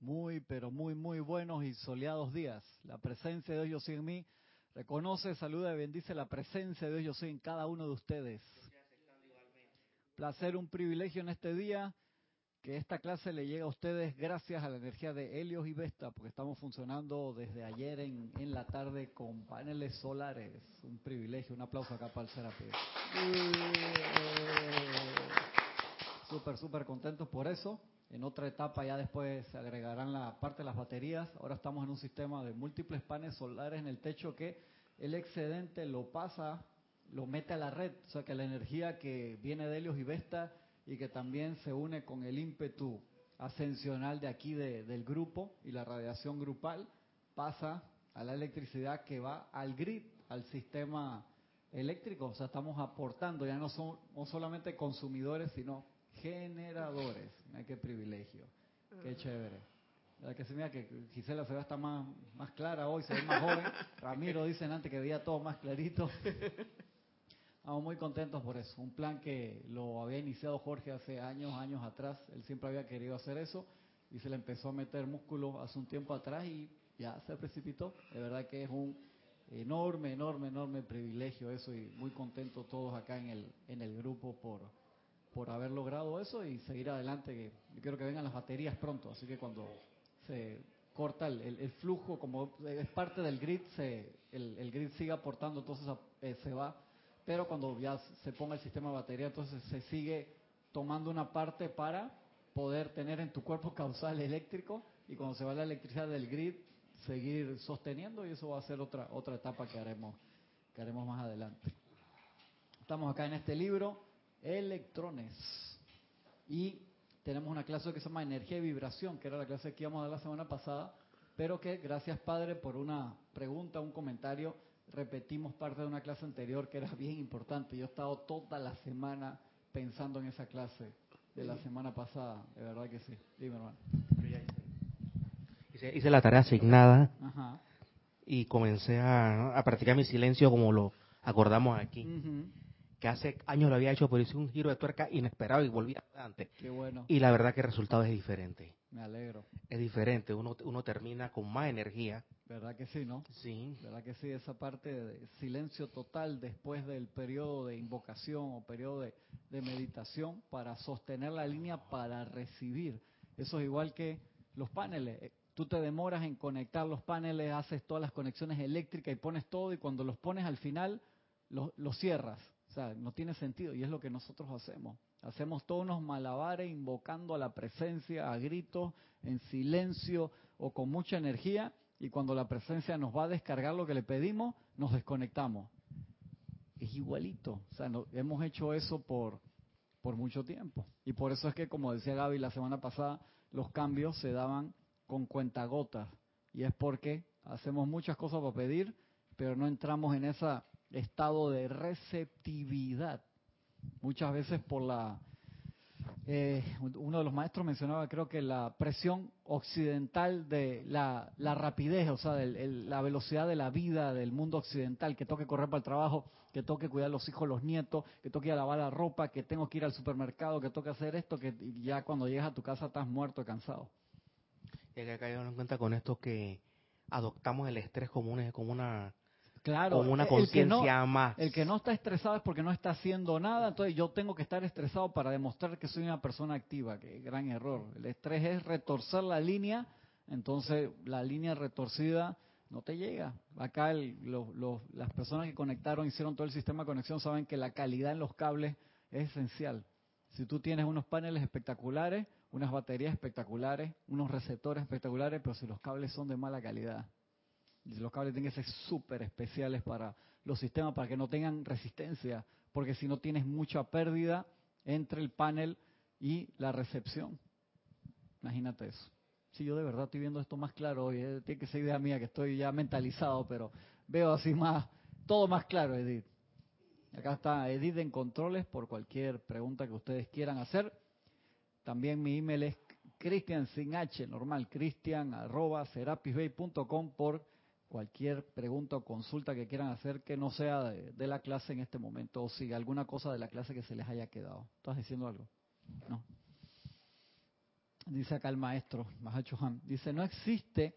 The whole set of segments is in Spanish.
muy, pero muy, muy buenos y soleados días. La presencia de Dios yo soy en mí. Reconoce, saluda y bendice la presencia de Dios yo soy en cada uno de ustedes. Placer, un privilegio en este día que esta clase le llega a ustedes gracias a la energía de Helios y Vesta, porque estamos funcionando desde ayer en, en la tarde con paneles solares. Un privilegio, un aplauso acá para el Serapis. Súper, súper contentos por eso. En otra etapa ya después se agregarán la parte de las baterías. Ahora estamos en un sistema de múltiples paneles solares en el techo que el excedente lo pasa, lo mete a la red. O sea que la energía que viene de Helios y Vesta y que también se une con el ímpetu ascensional de aquí del grupo y la radiación grupal pasa a la electricidad que va al grid, al sistema eléctrico. O sea, estamos aportando, ya no somos solamente consumidores, sino generadores. Mira qué privilegio, qué chévere. La que se mira que Gisela se ve hasta más, más clara hoy, se ve más joven. Ramiro dicen antes que veía todo más clarito. Estamos muy contentos por eso. Un plan que lo había iniciado Jorge hace años, años atrás. Él siempre había querido hacer eso y se le empezó a meter músculo hace un tiempo atrás y ya se precipitó. De verdad que es un enorme, enorme, enorme privilegio eso y muy contentos todos acá en el, en el grupo por, por haber logrado eso y seguir adelante. Que yo quiero que vengan las baterías pronto, así que cuando se corta el, flujo, como es parte del grid, se, el, grid sigue aportando, entonces eh, se va. Pero cuando ya se ponga el sistema de batería, entonces se sigue tomando una parte para poder tener en tu cuerpo causal eléctrico y cuando se va la electricidad del grid, seguir sosteniendo y eso va a ser otra, otra etapa que haremos, que haremos más adelante. Estamos acá en este libro electrones. Y tenemos una clase que se llama energía y vibración, que era la clase que íbamos a dar la semana pasada, pero que gracias Padre por una pregunta, un comentario, repetimos parte de una clase anterior que era bien importante. Yo he estado toda la semana pensando en esa clase de la semana pasada, de verdad que sí. Dime, hermano. Hice, la tarea asignada y comencé a, practicar mi silencio como lo acordamos aquí que hace años lo había hecho, pero hice un giro de tuerca inesperado y volví adelante. Qué bueno. Y la verdad que el resultado es diferente. Me alegro. Es diferente, uno, uno termina con más energía. ¿Verdad que sí, no? Sí. ¿Verdad que sí? Esa parte de silencio total después del periodo de invocación o periodo de, de meditación para sostener la línea para recibir. Eso es igual que los paneles. Eh, tú te demoras en conectar los paneles, haces todas las conexiones eléctricas y pones todo y cuando los pones al final, los, los cierras no tiene sentido y es lo que nosotros hacemos. Hacemos todos unos malabares invocando a la presencia, a gritos, en silencio o con mucha energía y cuando la presencia nos va a descargar lo que le pedimos, nos desconectamos. Es igualito. O sea, hemos hecho eso por, por mucho tiempo. Y por eso es que, como decía Gaby la semana pasada, los cambios se daban con cuentagotas. Y es porque hacemos muchas cosas para pedir, pero no entramos en esa estado de receptividad. Muchas veces por la... Eh, uno de los maestros mencionaba, creo que la presión occidental de la, rapidez, o sea, la velocidad de la vida del mundo occidental, que toque correr para el trabajo, que toque cuidar a los hijos, los nietos, que toque ir a lavar la ropa, que tengo que ir al supermercado, que toque hacer esto, que ya cuando llegas a tu casa estás muerto, cansado. Y hay que caer en cuenta con esto que adoptamos el estrés como una, como una Claro, una conciencia más. El que no está estresado es porque no está haciendo nada, entonces yo tengo que estar estresado para demostrar que soy una persona activa, que gran error. El estrés es retorcer la línea, entonces la línea retorcida no te llega. Acá las personas que conectaron, hicieron todo el sistema de conexión, saben que la calidad en los cables es esencial. Si tú tienes unos paneles espectaculares, unas baterías espectaculares, unos receptores espectaculares, pero si los cables son de mala calidad, los cables tienen que ser súper especiales para los sistemas, para que no tengan resistencia, porque si no tienes mucha pérdida entre el panel y la recepción. Imagínate eso. Si yo de verdad estoy viendo esto más claro hoy, tiene que ser idea mía que estoy ya mentalizado, pero veo así más, todo más claro, Edith. Acá está Edith en controles por cualquier pregunta que ustedes quieran hacer. También mi email es cristian sin h, normal, cristian arroba por cualquier pregunta o consulta que quieran hacer que no sea de, la clase en este momento o si alguna cosa de la clase que se les haya quedado. ¿Estás diciendo algo? No. dice acá el maestro, Mahacho Han, dice, no existe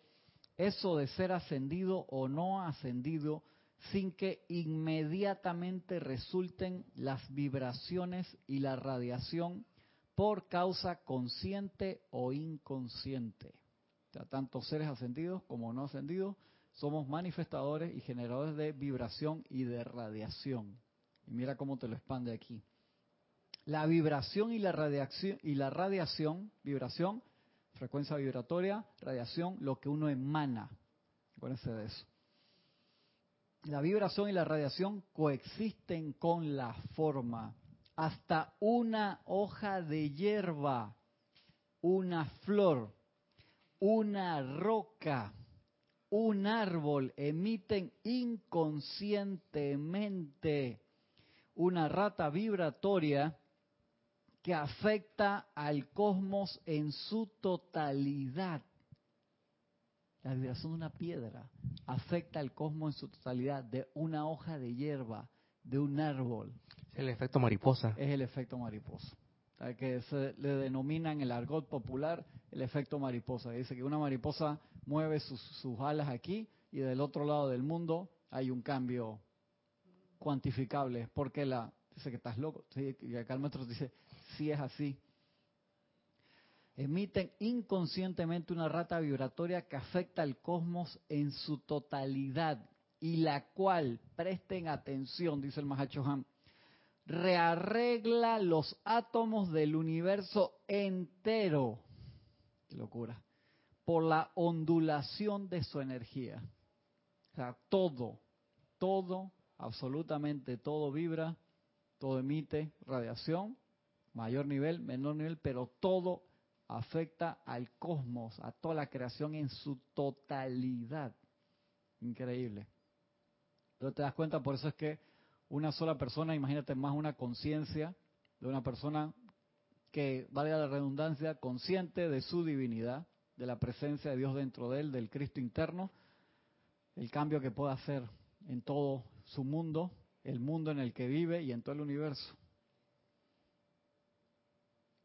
eso de ser ascendido o no ascendido sin que inmediatamente resulten las vibraciones y la radiación por causa consciente o inconsciente. O sea, tanto seres ascendidos como no ascendidos somos manifestadores y generadores de vibración y de radiación. Y mira cómo te lo expande aquí. La vibración y la radiación, y la radiación, vibración, frecuencia vibratoria, radiación, lo que uno emana. Acuérdense de eso. La vibración y la radiación coexisten con la forma. Hasta una hoja de hierba, una flor, una roca, un árbol emiten inconscientemente una rata vibratoria que afecta al cosmos en su totalidad. La vibración de una piedra afecta al cosmos en su totalidad, de una hoja de hierba, de un árbol. Es el efecto mariposa. Es el efecto mariposa. Que se le denomina en el argot popular el efecto mariposa. Dice que una mariposa mueve sus, sus alas aquí y del otro lado del mundo hay un cambio cuantificable. Porque la, dice que estás loco. Y acá el maestro dice, si es así. Emiten inconscientemente una rata vibratoria que afecta al cosmos en su totalidad y la cual, presten atención, dice el Mahachohan, rearregla los átomos del universo entero. Qué locura. Por la ondulación de su energía. O sea, todo, todo, absolutamente todo vibra, todo emite radiación mayor nivel, menor nivel, pero todo afecta al cosmos, a toda la creación en su totalidad. Increíble. Pero te das cuenta, por eso es que una sola persona, imagínate más una conciencia de una persona que, valga la redundancia, consciente de su divinidad, de la presencia de Dios dentro de él, del Cristo interno, el cambio que puede hacer en todo su mundo, el mundo en el que vive y en todo el universo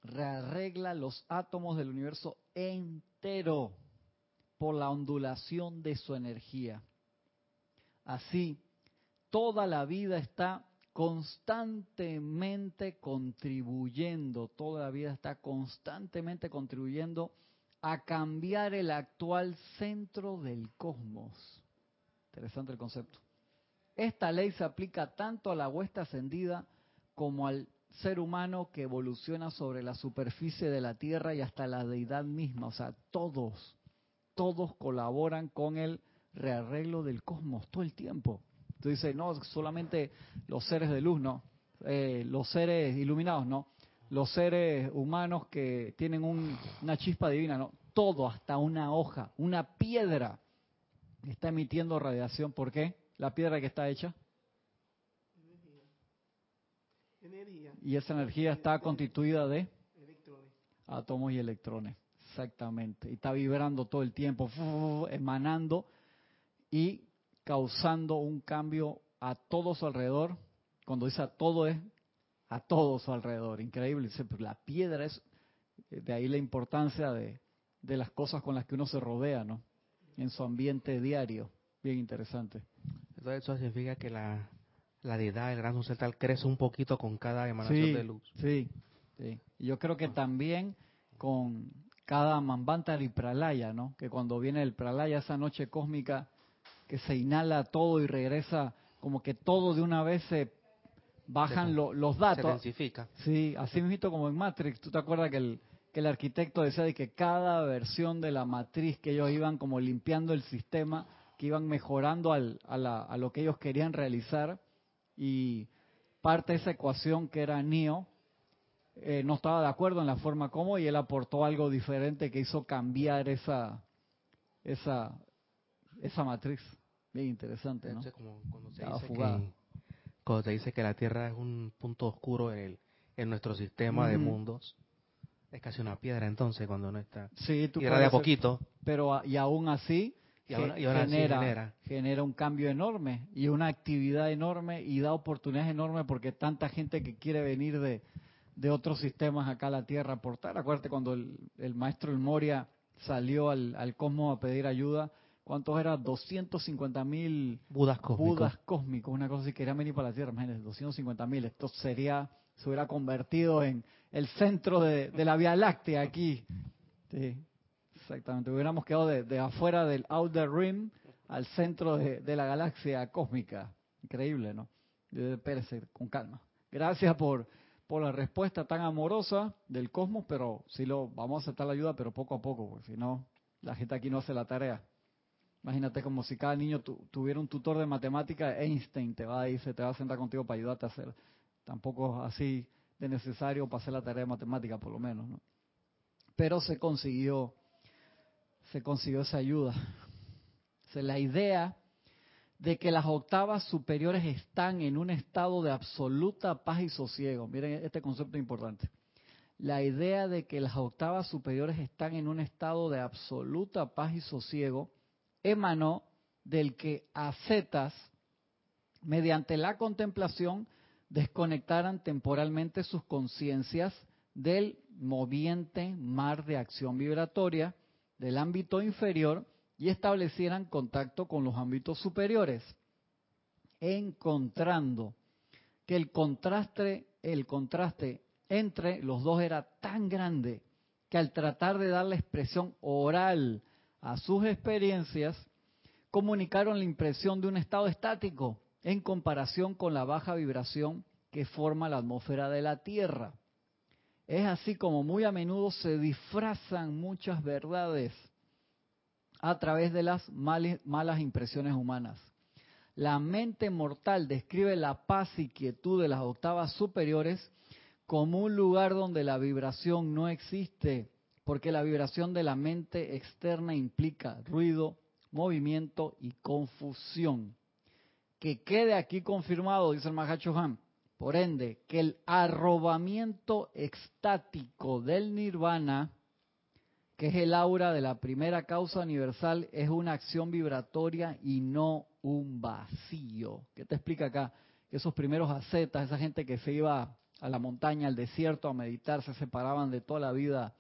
rearregla los átomos del universo entero por la ondulación de su energía. Así, toda la vida está constantemente contribuyendo, toda la vida está constantemente contribuyendo a cambiar el actual centro del cosmos. Interesante el concepto. Esta ley se aplica tanto a la huesta ascendida como al ser humano que evoluciona sobre la superficie de la Tierra y hasta la deidad misma. O sea, todos, todos colaboran con el rearreglo del cosmos todo el tiempo. Tú dices, no, solamente los seres de luz, no. Eh, los seres iluminados, no. Los seres humanos que tienen una chispa divina, no. Todo, hasta una hoja, una piedra, está emitiendo radiación. ¿Por qué? La piedra que está hecha y esa energía está constituida de átomos y electrones. Exactamente. Y está vibrando todo el tiempo, emanando y causando un cambio a todo su alrededor. Cuando dice a todo es a todo su alrededor. Increíble. La piedra es, de ahí la importancia de, de las cosas con las que uno se rodea, ¿no? En su ambiente diario. Bien interesante. Entonces eso significa que la, la deidad, el gran celtal, crece un poquito con cada emanación de luz. Sí, sí. Yo creo que también con cada Mambantari Pralaya, ¿no? Que cuando viene el Pralaya, esa noche cósmica, que se inhala todo y regresa, como que todo de una vez se bajan los datos. Se densifica. Sí, así mismo como en Matrix. ¿Tú te acuerdas que el, que el arquitecto decía de que cada versión de la matriz que ellos iban como limpiando el sistema, que iban mejorando al, a, a lo que ellos querían realizar, y parte de esa ecuación que era Neo eh, no estaba de acuerdo en la forma como y él aportó algo diferente que hizo cambiar esa esa esa matriz bien interesante ¿no? como cuando, se dice que, cuando te dice que la Tierra es un punto oscuro en, el, en nuestro sistema de mundos es casi una piedra entonces cuando no está sí, tú de a poquito. pero y aún así y genera, genera, un cambio enorme y una actividad enorme y da oportunidades enormes porque tanta gente que quiere venir de, de otros sistemas acá a la Tierra aportar. Acuérdate cuando el, maestro El Moria salió al, al cosmos a pedir ayuda, ¿cuántos eran? 250 mil Budas cósmicos. Budas cósmicos, una cosa así, querían venir para la Tierra, imagínense, 250 mil. Esto sería, se hubiera convertido en el centro de, la Vía Láctea aquí. Sí, exactamente. Hubiéramos quedado de, afuera del Outer Rim al centro de, la galaxia cósmica. Increíble, ¿no? Espérese, con calma. Gracias por, por la respuesta tan amorosa del cosmos, pero sí lo vamos a aceptar la ayuda, pero poco a poco, porque si no, la gente aquí no hace la tarea. Imagínate como si cada niño tuviera un tutor de matemática, Einstein te va a decir, te va a sentar contigo para ayudarte a hacer. Tampoco así de necesario para hacer la tarea de matemática, por lo menos, ¿no? Pero se consiguió, se consiguió esa ayuda. La idea de que las octavas superiores están en un estado de absoluta paz y sosiego. Miren este concepto importante. La idea de que las octavas superiores están en un estado de absoluta paz y sosiego emanó del que ascetas, mediante la contemplación, desconectaran temporalmente sus conciencias del moviente mar de acción vibratoria del ámbito inferior y establecieran contacto con los ámbitos superiores, encontrando que el contraste, el contraste entre los dos era tan grande que al tratar de dar la expresión oral a sus experiencias, comunicaron la impresión de un estado estático en comparación con la baja vibración que forma la atmósfera de la Tierra. Es así como muy a menudo se disfrazan muchas verdades a través de las malas impresiones humanas. La mente mortal describe la paz y quietud de las octavas superiores como un lugar donde la vibración no existe, porque la vibración de la mente externa implica ruido, movimiento y confusión. Que quede aquí confirmado, dice el Mahacho Han, por ende, que el arrobamiento extático del nirvana que es el aura de la primera causa universal, es una acción vibratoria y no un vacío. ¿Qué te explica acá? Que esos primeros ascetas, esa gente que se iba a la montaña, al desierto a meditar, se separaban de toda la vida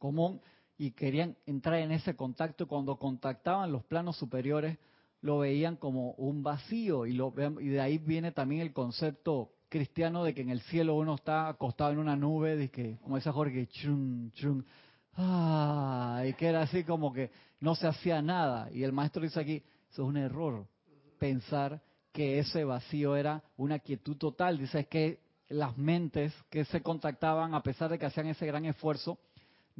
común y querían entrar en ese contacto. Cuando contactaban los planos superiores, lo veían como un vacío y, lo, y de ahí viene también el concepto cristiano de que en el cielo uno está acostado en una nube, de que, como dice Jorge, chun, chun, ah, y que era así como que no se hacía nada. Y el maestro dice aquí, eso es un error, pensar que ese vacío era una quietud total. Dice que las mentes que se contactaban, a pesar de que hacían ese gran esfuerzo,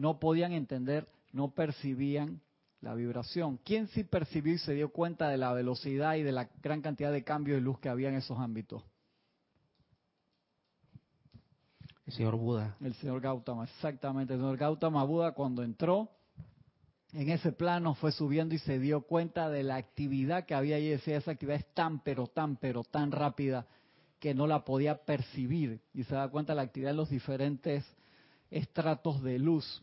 no podían entender, no percibían la vibración. ¿Quién sí percibió y se dio cuenta de la velocidad y de la gran cantidad de cambio de luz que había en esos ámbitos? El señor Buda. El señor Gautama, exactamente. El señor Gautama Buda cuando entró en ese plano fue subiendo y se dio cuenta de la actividad que había y decía, esa actividad es tan, pero tan, pero tan rápida que no la podía percibir. Y se da cuenta de la actividad de los diferentes estratos de luz.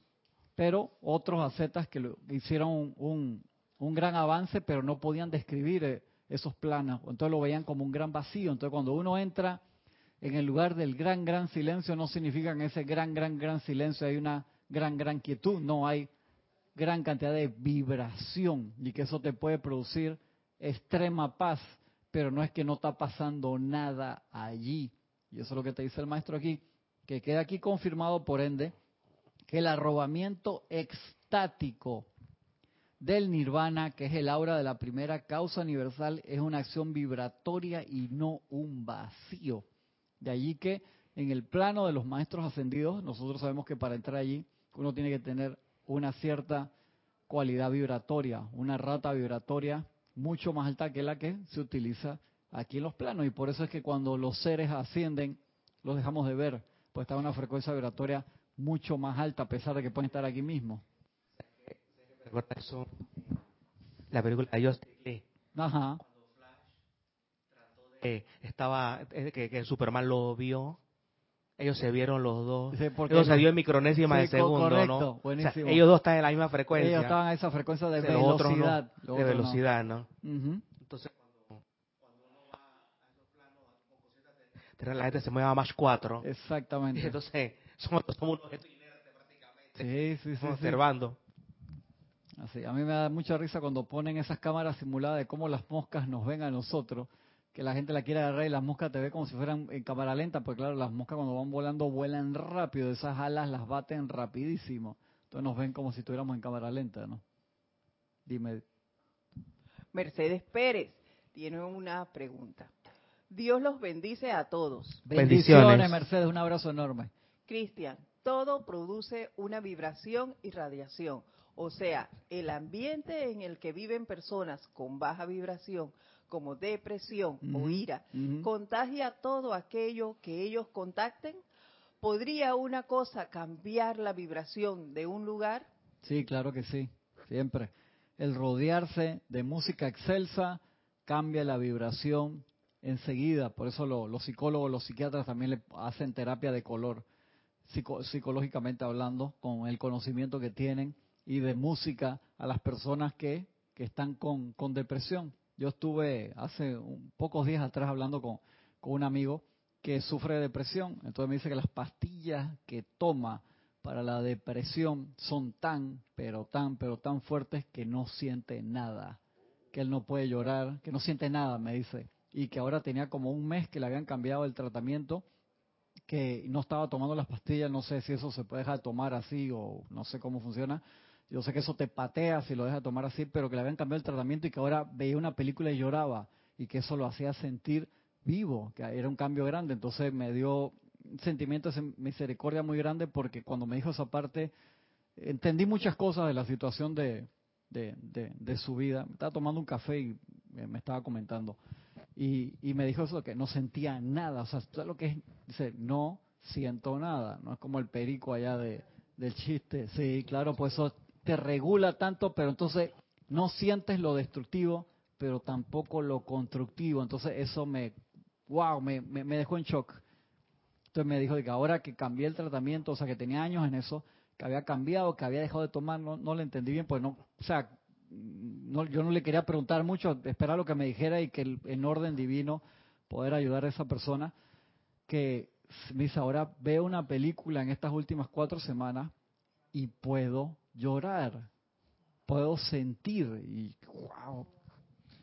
Pero otros ascetas que hicieron un, gran avance, pero no podían describir eh, esos planos. Entonces lo veían como un gran vacío. Entonces cuando uno entra en el lugar del gran, gran silencio no significa en ese gran, gran, gran silencio hay una gran, gran quietud, no hay gran cantidad de vibración y que eso te puede producir extrema paz, pero no es que no está pasando nada allí. Y eso es lo que te dice el maestro aquí, que queda aquí confirmado por ende el arrobamiento extático del nirvana, que es el aura de la primera causa universal, es una acción vibratoria y no un vacío. De allí que en el plano de los maestros ascendidos, nosotros sabemos que para entrar allí uno tiene que tener una cierta cualidad vibratoria, una rata vibratoria mucho más alta que la que se utiliza aquí en los planos. Y por eso es que cuando los seres ascienden, los dejamos de ver, pues está una frecuencia vibratoria mucho más alta, a pesar de que pueden estar aquí mismo. La película de Ajá estaba, que, que Superman lo vio, ellos se vieron los dos. ellos se dio en micronésima de segundo, ¿no? ellos dos están en la misma frecuencia. Ellos estaban a esa frecuencia de velocidad. de velocidad, ¿no? Entonces, cuando, uno va a esos planos, la gente se mueve a más 4. Exactamente. entonces somos, somos un objeto inerte prácticamente. Sí, sí, sí. Observando. Así, a mí me da mucha risa cuando ponen esas cámaras simuladas de cómo las moscas nos ven a nosotros, que la gente la quiere agarrar y las moscas te ve como si fueran en cámara lenta, porque claro, las moscas cuando van volando vuelan rápido, esas alas las baten rapidísimo. Entonces nos ven como si estuviéramos en cámara lenta, ¿no? Dime. Mercedes Pérez tiene una pregunta. Dios los bendice a todos. Bendiciones, Mercedes, un abrazo enorme. Cristian, todo produce una vibración y radiación. O sea, el ambiente en el que viven personas con baja vibración, como depresión o ira, contagia todo aquello que ellos contacten. ¿Podría una cosa cambiar la vibración de un lugar? Sí, claro que sí, siempre. El rodearse de música excelsa cambia la vibración enseguida. Por eso los psicólogos, los psiquiatras también le hacen terapia de color, psicológicamente hablando, con el conocimiento que tienen y de música a las personas que, que están con, con depresión. Yo estuve hace un, pocos días atrás hablando con, con un amigo que sufre de depresión. Entonces me dice que las pastillas que toma para la depresión son tan, pero tan, pero tan fuertes que no siente nada. Que él no puede llorar, que no siente nada, me dice. Y que ahora tenía como un mes que le habían cambiado el tratamiento, que no estaba tomando las pastillas. No sé si eso se puede dejar tomar así o no sé cómo funciona yo sé que eso te patea si lo dejas tomar así, pero que le habían cambiado el tratamiento y que ahora veía una película y lloraba y que eso lo hacía sentir vivo, que era un cambio grande. Entonces me dio un sentimiento de misericordia muy grande porque cuando me dijo esa parte, entendí muchas cosas de la situación de, de, su vida. Estaba tomando un café y me estaba comentando. Y, y me dijo eso, que no sentía nada. O sea, lo que es? Dice, no siento nada. No es como el perico allá de, del chiste. Sí, claro, pues eso te regula tanto, pero entonces no sientes lo destructivo, pero tampoco lo constructivo. Entonces eso me, wow, me, me, dejó en shock. Entonces me dijo que ahora que cambié el tratamiento, o sea, que tenía años en eso, que había cambiado, que había dejado de tomar, no, no le entendí bien, pues no, o sea, no, yo no le quería preguntar mucho, esperar lo que me dijera y que en orden divino poder ayudar a esa persona que me dice, ahora veo una película en estas últimas cuatro semanas y puedo llorar, puedo sentir y wow.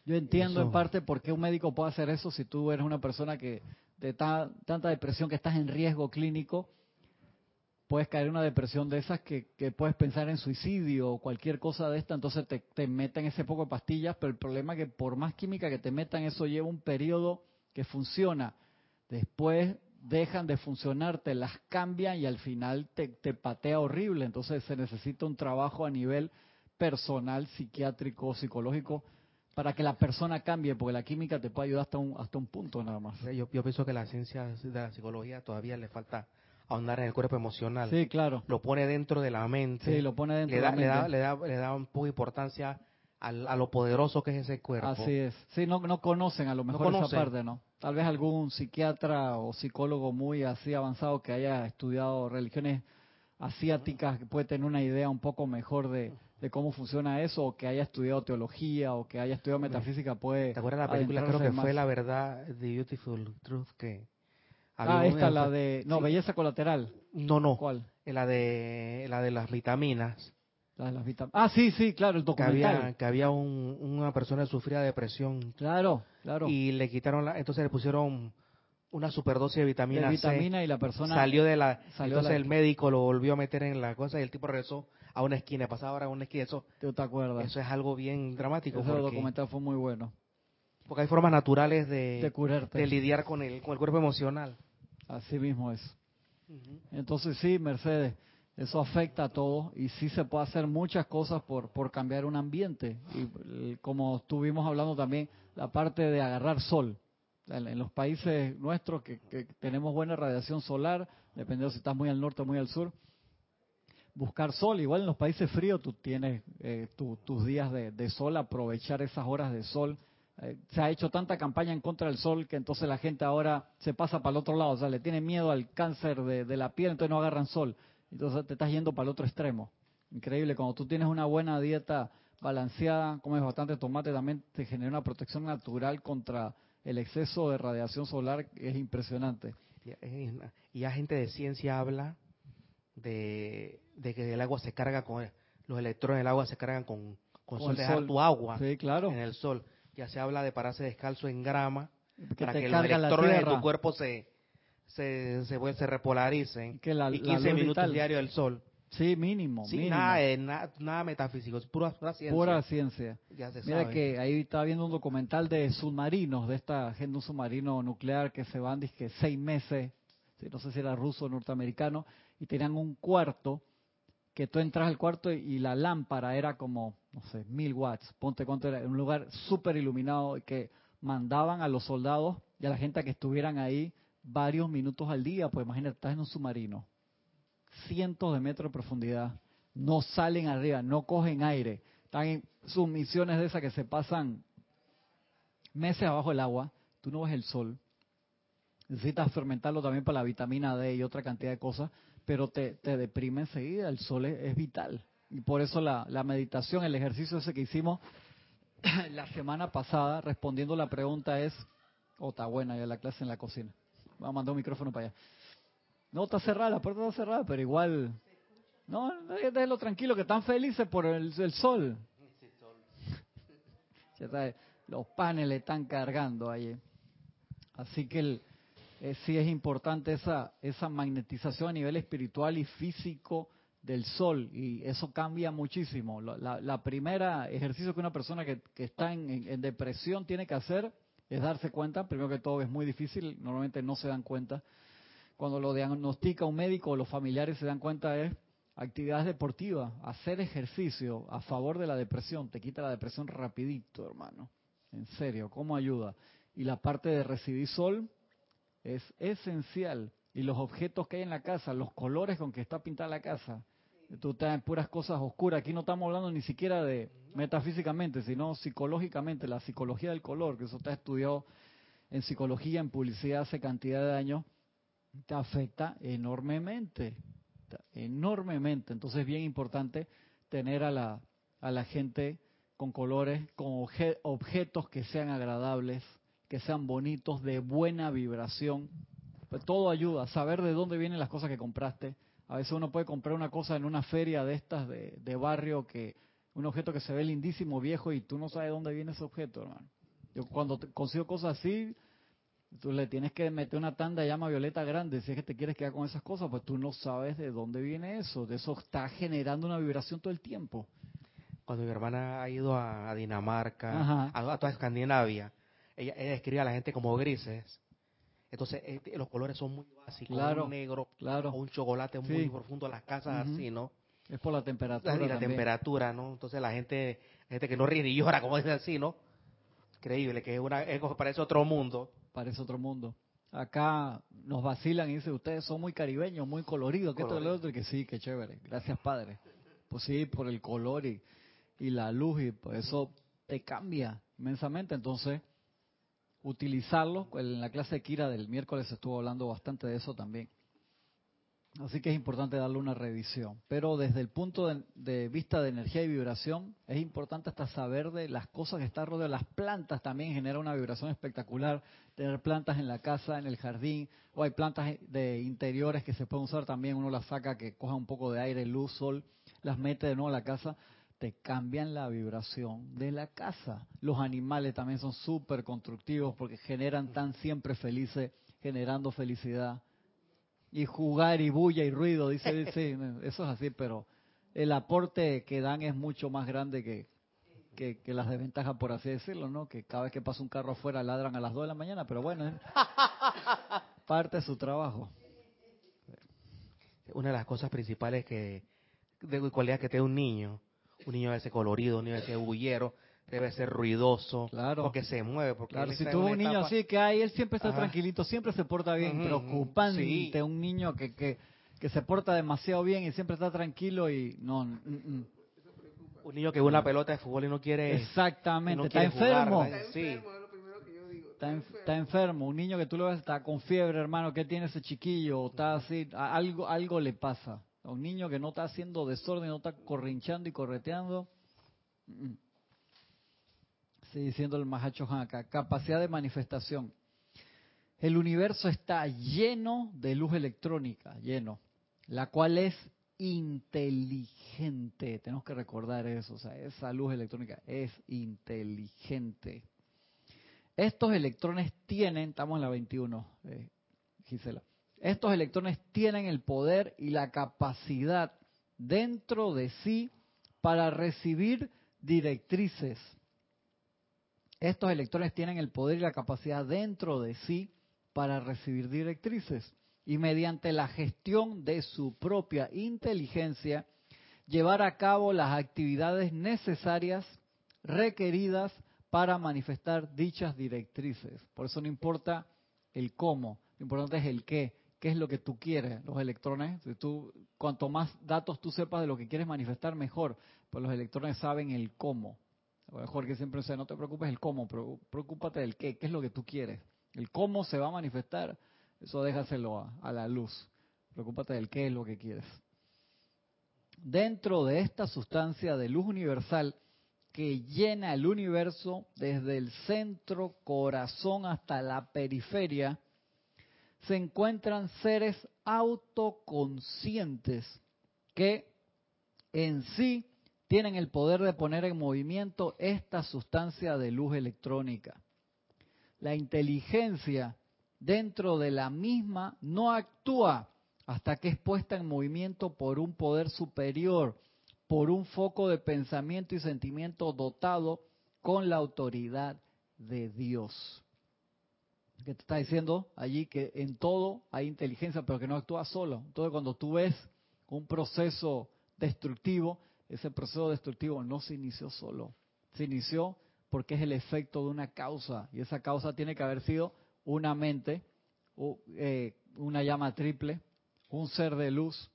Yo entiendo en parte por qué un médico puede hacer eso si tú eres una persona que de tanta depresión que estás en riesgo clínico, puedes caer en una depresión de esas que, puedes pensar en suicidio o cualquier cosa de esta, entonces te, te meten ese poco de pastillas, pero el problema es que por más química que te metan, eso lleva un periodo que funciona. Después dejan de funcionar, te las cambian y al final te, patea horrible. Entonces se necesita un trabajo a nivel personal, psiquiátrico, psicológico, para que la persona cambie, porque la química te puede ayudar hasta un, hasta un punto nada más. Yo, yo pienso que la ciencia de la psicología todavía le falta ahondar en el cuerpo emocional. Sí, claro. Lo pone dentro de la mente. Sí, lo pone dentro de la mente. Le da, le da, le da un poco de importancia a lo poderoso que es ese cuerpo. Así es. Sí, no, no conocen a lo mejor esa parte, ¿no? Tal vez algún psiquiatra o psicólogo muy así avanzado que haya estudiado religiones asiáticas que puede tener una idea un poco mejor de, cómo funciona eso, o que haya estudiado teología, o que haya estudiado metafísica, puede... ¿Te acuerdas la película? Creo que fue La Verdad, The Beautiful Truth, que... Ah, esta, la de... No, Belleza Colateral. No, no. ¿Cuál? La de, la de las vitaminas Ah, sí, sí, claro, el documental. Que había, una persona que sufría depresión. Claro, claro. Y le quitaron, la, entonces le pusieron una superdosis de vitamina, de vitamina y la persona salió de la entonces el médico lo volvió a meter en la cosa y el tipo regresó a una esquina pasaba ahora a una esquina eso te acuerdas eso es algo bien dramático ese documental fue muy bueno porque hay formas naturales de, de, curarte. de lidiar con el con el cuerpo emocional así mismo es entonces sí Mercedes eso afecta a todos y sí se puede hacer muchas cosas por, por cambiar un ambiente. Y como estuvimos hablando también, la parte de agarrar sol. En, los países nuestros que, tenemos buena radiación solar, dependiendo si estás muy al norte o muy al sur, buscar sol. Igual en los países fríos tú tienes eh, tus días de, sol, aprovechar esas horas de sol. Eh, se ha hecho tanta campaña en contra del sol que entonces la gente ahora se pasa para el otro lado, o sea, le tiene miedo al cáncer de, de la piel, entonces no agarran sol. Entonces te estás yendo para el otro extremo. Increíble, cuando tú tienes una buena dieta balanceada, comes bastante tomate, también te genera una protección natural contra el exceso de radiación solar es impresionante. Y la gente de ciencia habla de, que el agua se carga con los electrones del agua se cargan con, con, sol, dejar tu agua claro. en el sol. Ya se habla de pararse descalzo en grama para que los electrones de tu cuerpo se se, se, se repolaricen que la, y 15 minutos diarios del sol. Sí, mínimo. Sí, Nada, nada, metafísico, es pura, ciencia. Pura ciencia. Mira que ahí estaba viendo un documental de submarinos, de esta gente, un submarino nuclear que se van, que seis meses, no sé si era ruso o norteamericano, y tenían un cuarto que tú entras al cuarto y, la lámpara era como, no sé, mil watts. Ponte cuánto era, un lugar súper iluminado que mandaban a los soldados y a la gente que estuvieran ahí varios minutos al día. Pues imagínate, estás en un submarino, cientos de metros de profundidad, no salen arriba, no cogen aire, están en sus misiones de esas que se pasan meses abajo del agua, tú no ves el sol. Necesitas fermentarlo también para la vitamina D y otra cantidad de cosas pero te, te deprime enseguida, el sol es, vital. Y por eso la, la, meditación, el ejercicio ese que hicimos la semana pasada, respondiendo la pregunta es, oh, está buena ya la clase en la cocina. Vamos a mandar un micrófono para allá. No, está cerrada, la puerta está cerrada, pero igual... No, déjelo tranquilo, que están felices por el, el sol. Ya está, los paneles están cargando ahí. Así que el, eh, sí es importante esa, esa magnetización a nivel espiritual y físico del sol y eso cambia muchísimo. La, primera ejercicio que una persona que, que está en, depresión tiene que hacer es darse cuenta, primero que todo es muy difícil, normalmente no se dan cuenta. Cuando lo diagnostica un médico o los familiares se dan cuenta es actividades deportivas, hacer ejercicio a favor de la depresión, te quita la depresión rapidito, hermano. En serio, ¿cómo ayuda? Y la parte de recibir sol, es esencial. Y los objetos que hay en la casa, los colores con que está pintada la casa, tú estás en puras cosas oscuras. Aquí no estamos hablando ni siquiera de metafísicamente, sino psicológicamente, la psicología del color, que eso está estudiado en psicología, en publicidad hace cantidad de años, te afecta enormemente, enormemente. Entonces es bien importante tener a la, a la gente con colores, con objetos que sean agradables, que sean bonitos, de buena vibración. Pues todo ayuda, saber de dónde vienen las cosas que compraste. A veces uno puede comprar una cosa en una feria de estas de, barrio, que un objeto que se ve lindísimo, viejo, y tú no sabes de dónde viene ese objeto, hermano. Yo cuando consigo cosas así, tú le tienes que meter una tanda de llama violeta grande. Si es que te quieres quedar con esas cosas, pues tú no sabes de dónde viene eso. De eso está generando una vibración todo el tiempo. Cuando mi hermana ha ido a, Dinamarca, a, toda Escandinavia, ella, escribe a la gente como grises. Entonces, este, los colores son muy básicos, claro, un negro claro. o un chocolate muy profundo, las casas así, ¿no? Es por la temperatura. Y la temperatura, ¿no? Entonces la gente, gente que no ríe ni llora, como dice así, ¿no? Increíble, que es una, es, parece otro mundo. Parece otro mundo. Acá nos vacilan y dicen, ustedes son muy caribeños, muy coloridos, que esto y lo otro, y que sí, que chévere. Gracias, Padre. Pues sí, por el color y, y la luz, y por eso te cambia inmensamente. Entonces, utilizarlo. En la clase de Kira del miércoles estuvo hablando bastante de eso también. Así que es importante darle una revisión. Pero desde el punto de, vista de energía y vibración, es importante hasta saber de las cosas que están rodeadas. Las plantas también generan una vibración espectacular. Tener plantas en la casa, en el jardín, o hay plantas de interiores que se pueden usar también. Uno las saca que coja un poco de aire, luz, sol, las mete de nuevo a la casa te cambian la vibración de la casa. Los animales también son súper constructivos porque generan tan siempre felices, generando felicidad. Y jugar y bulla y ruido, dice, dice eso es así, pero el aporte que dan es mucho más grande que, que, las desventajas, por así decirlo, ¿no? Que cada vez que pasa un carro afuera ladran a las 2 de la mañana, pero bueno, es parte de su trabajo. Una de las cosas principales que, de cualidad que tiene un niño un niño debe ser colorido, un niño debe ser bullero, debe ser ruidoso, claro. porque se mueve. Porque claro, si tuvo un niño así que hay, él siempre está tranquilito, siempre se porta bien, preocupante, un niño que, que, que se porta demasiado bien y siempre está tranquilo y no... Mm. Un niño que ve una pelota de fútbol y no quiere... Exactamente, está enfermo. sí. Está, está, enfermo, un niño que tú lo ves está con fiebre, hermano, ¿qué tiene ese chiquillo? Está así, algo, algo le pasa un niño que no está haciendo desorden, no está corrinchando y correteando. Sigue diciendo el Mahacho acá, capacidad de manifestación. El universo está lleno de luz electrónica, lleno, la cual es inteligente. Tenemos que recordar eso, o sea, esa luz electrónica es inteligente. Estos electrones tienen, estamos en la 21, eh, Gisela, estos electrones tienen el poder y la capacidad dentro de sí para recibir directrices. Estos electrones tienen el poder y la capacidad dentro de sí para recibir directrices y mediante la gestión de su propia inteligencia llevar a cabo las actividades necesarias requeridas para manifestar dichas directrices. Por eso no importa el cómo, lo importante es el qué, qué es lo que tú quieres. Los electrones, tú, cuanto más datos tú sepas de lo que quieres manifestar, mejor. Pues los electrones saben el cómo. Jorge siempre dice, no te preocupes el cómo, pero preocúpate del qué, qué es lo que tú quieres. El cómo se va a manifestar, eso déjaselo a, la luz. Preocúpate del qué es lo que quieres. Dentro de esta sustancia de luz universal que llena el universo desde el centro, corazón hasta la periferia, se encuentran seres autoconscientes que en sí tienen el poder de poner en movimiento esta sustancia de luz electrónica. La inteligencia dentro de la misma no actúa hasta que es puesta en movimiento por un poder superior, por un foco de pensamiento y sentimiento dotado con la autoridad de Dios. Que te está diciendo allí que en todo hay inteligencia, pero que no actúa solo. Entonces, cuando tú ves un proceso destructivo, ese proceso destructivo no se inició solo. Se inició porque es el efecto de una causa. Y esa causa tiene que haber sido una mente, eh, una llama triple, un ser de luz,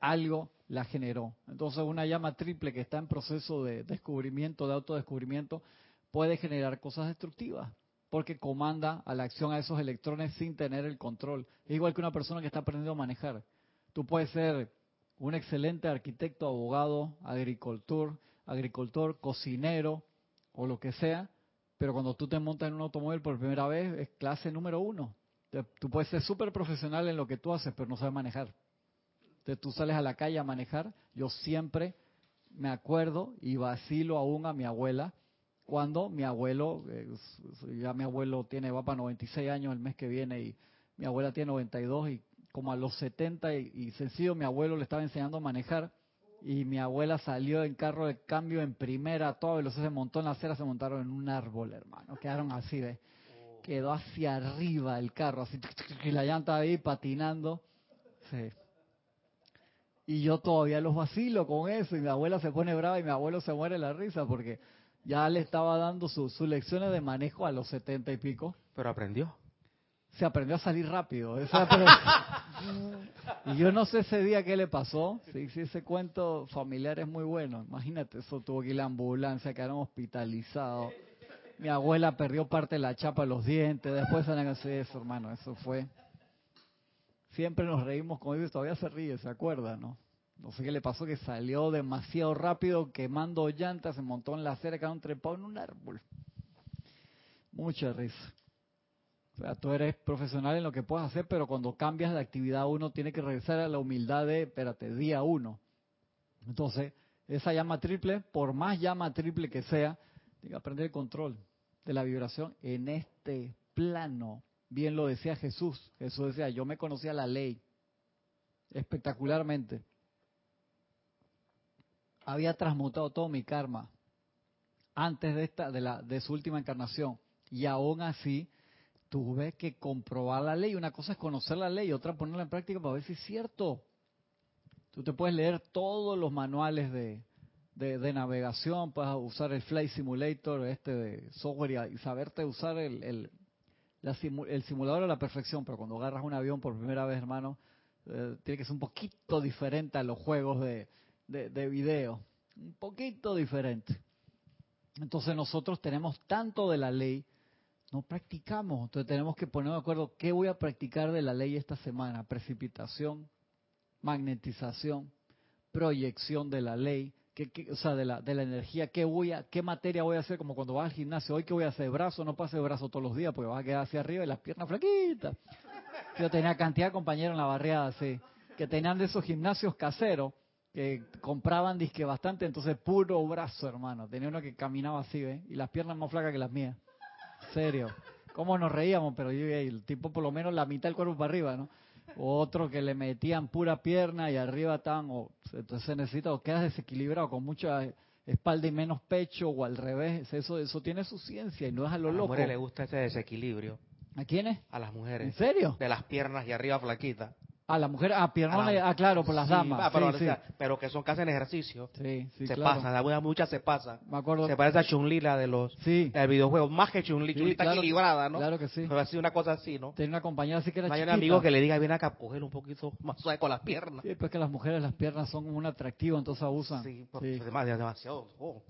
algo la generó. Entonces una llama triple que está en proceso de descubrimiento, de autodescubrimiento, puede generar cosas destructivas, porque comanda a la acción a esos electrones sin tener el control. Es igual que una persona que está aprendiendo a manejar. Tú puedes ser un excelente arquitecto, abogado, agricultor, agricultor, cocinero o lo que sea, pero cuando tú te montas en un automóvil por primera vez es clase número uno. Tú puedes ser súper profesional en lo que tú haces, pero no sabes manejar. Entonces tú sales a la calle a manejar. Yo siempre me acuerdo y vacilo aún a mi abuela cuando mi abuelo, eh, ya mi abuelo tiene, va para 96 años el mes que viene y mi abuela tiene 92 y como a los 70 y, sencillo mi abuelo le estaba enseñando a manejar y mi abuela salió en carro de cambio en primera toda velocidad, se montó en la acera, se montaron en un árbol, hermano. Quedaron así, Quedó hacia arriba el carro, así, y la llanta ahí patinando. Sí. Y yo todavía los vacilo con eso, y mi abuela se pone brava y mi abuelo se muere la risa porque ya le estaba dando sus lecciones de manejo a los setenta y pico. Pero aprendió se aprendió a salir rápido. y yo no sé ese día qué le pasó. Sí, sí, ese cuento familiar es muy bueno. Imagínate, eso tuvo que ir la ambulancia, quedaron hospitalizados. Mi abuela perdió parte de la chapa de los dientes. Después se hacer eso, hermano. Eso fue. Siempre nos reímos con eso, todavía se ríe, ¿se acuerda, no? No sé qué le pasó, que salió demasiado rápido, quemando llantas, se montó en la acera, quedó trepado en un árbol. Mucha risa. O sea, tú eres profesional en lo que puedes hacer, pero cuando cambias de actividad uno tiene que regresar a la humildad de, espérate, día uno. Entonces, esa llama triple, por más llama triple que sea, tiene que aprender el control de la vibración en este plano. Bien lo decía Jesús. Jesús decía, yo me conocía la ley espectacularmente. Había transmutado todo mi karma antes de esta de la de su última encarnación y aún así tuve que comprobar la ley. Una cosa es conocer la ley, otra ponerla en práctica para ver si es cierto. Tú te puedes leer todos los manuales de, de, navegación, puedes usar el Flight Simulator, este de software y, saberte usar el, el, el, simulador a la perfección, pero cuando agarras un avión por primera vez, hermano, eh, tiene que ser un poquito diferente a los juegos de, de, de video. Un poquito diferente. Entonces nosotros tenemos tanto de la ley no practicamos. Entonces tenemos que poner de acuerdo qué voy a practicar de la ley esta semana. Precipitación, magnetización, proyección de la ley, qué, o sea, de la, de la energía, qué voy a, qué materia voy a hacer, como cuando vas al gimnasio, hoy que voy a hacer brazo, no pase brazo todos los días, porque vas a quedar hacia arriba y las piernas flaquitas. Yo tenía cantidad de compañeros en la barriada, así, que tenían de esos gimnasios caseros, que compraban disque bastante, entonces puro brazo, hermano. Tenía uno que caminaba así, ¿ves? Y las piernas más flacas que las mías. Serio. ¿Cómo nos reíamos? Pero yo, el tipo por lo menos la mitad del cuerpo para arriba, ¿no? Otro que le metían pura pierna y arriba estaban, o, entonces se necesita, o quedas desequilibrado con mucha espalda y menos pecho, o al revés. Eso eso tiene su ciencia y no es a lo loco. A las mujeres les gusta ese desequilibrio. ¿A quiénes? A las mujeres. ¿En serio? De las piernas y arriba flaquita. A la mujer, a pierna, ah, claro, por las damas. Ah, pero, pero, que son que hacen ejercicio. Sí, sí, Se pasan, algunas muchas se pasan. Me acuerdo. Se parece a Chun-Li, la de los sí. del videojuego. Más que Chun-Li, Chun-Li está equilibrada, ¿no? Claro que sí. Pero así una cosa así, ¿no? Tiene una compañera así que era Hay un amigo que le diga, viene acá a coger un poquito más suave con las piernas. Sí, pues que las mujeres, las piernas son un atractivo, entonces abusan. Sí, porque sí. demasiado. demasiado oh.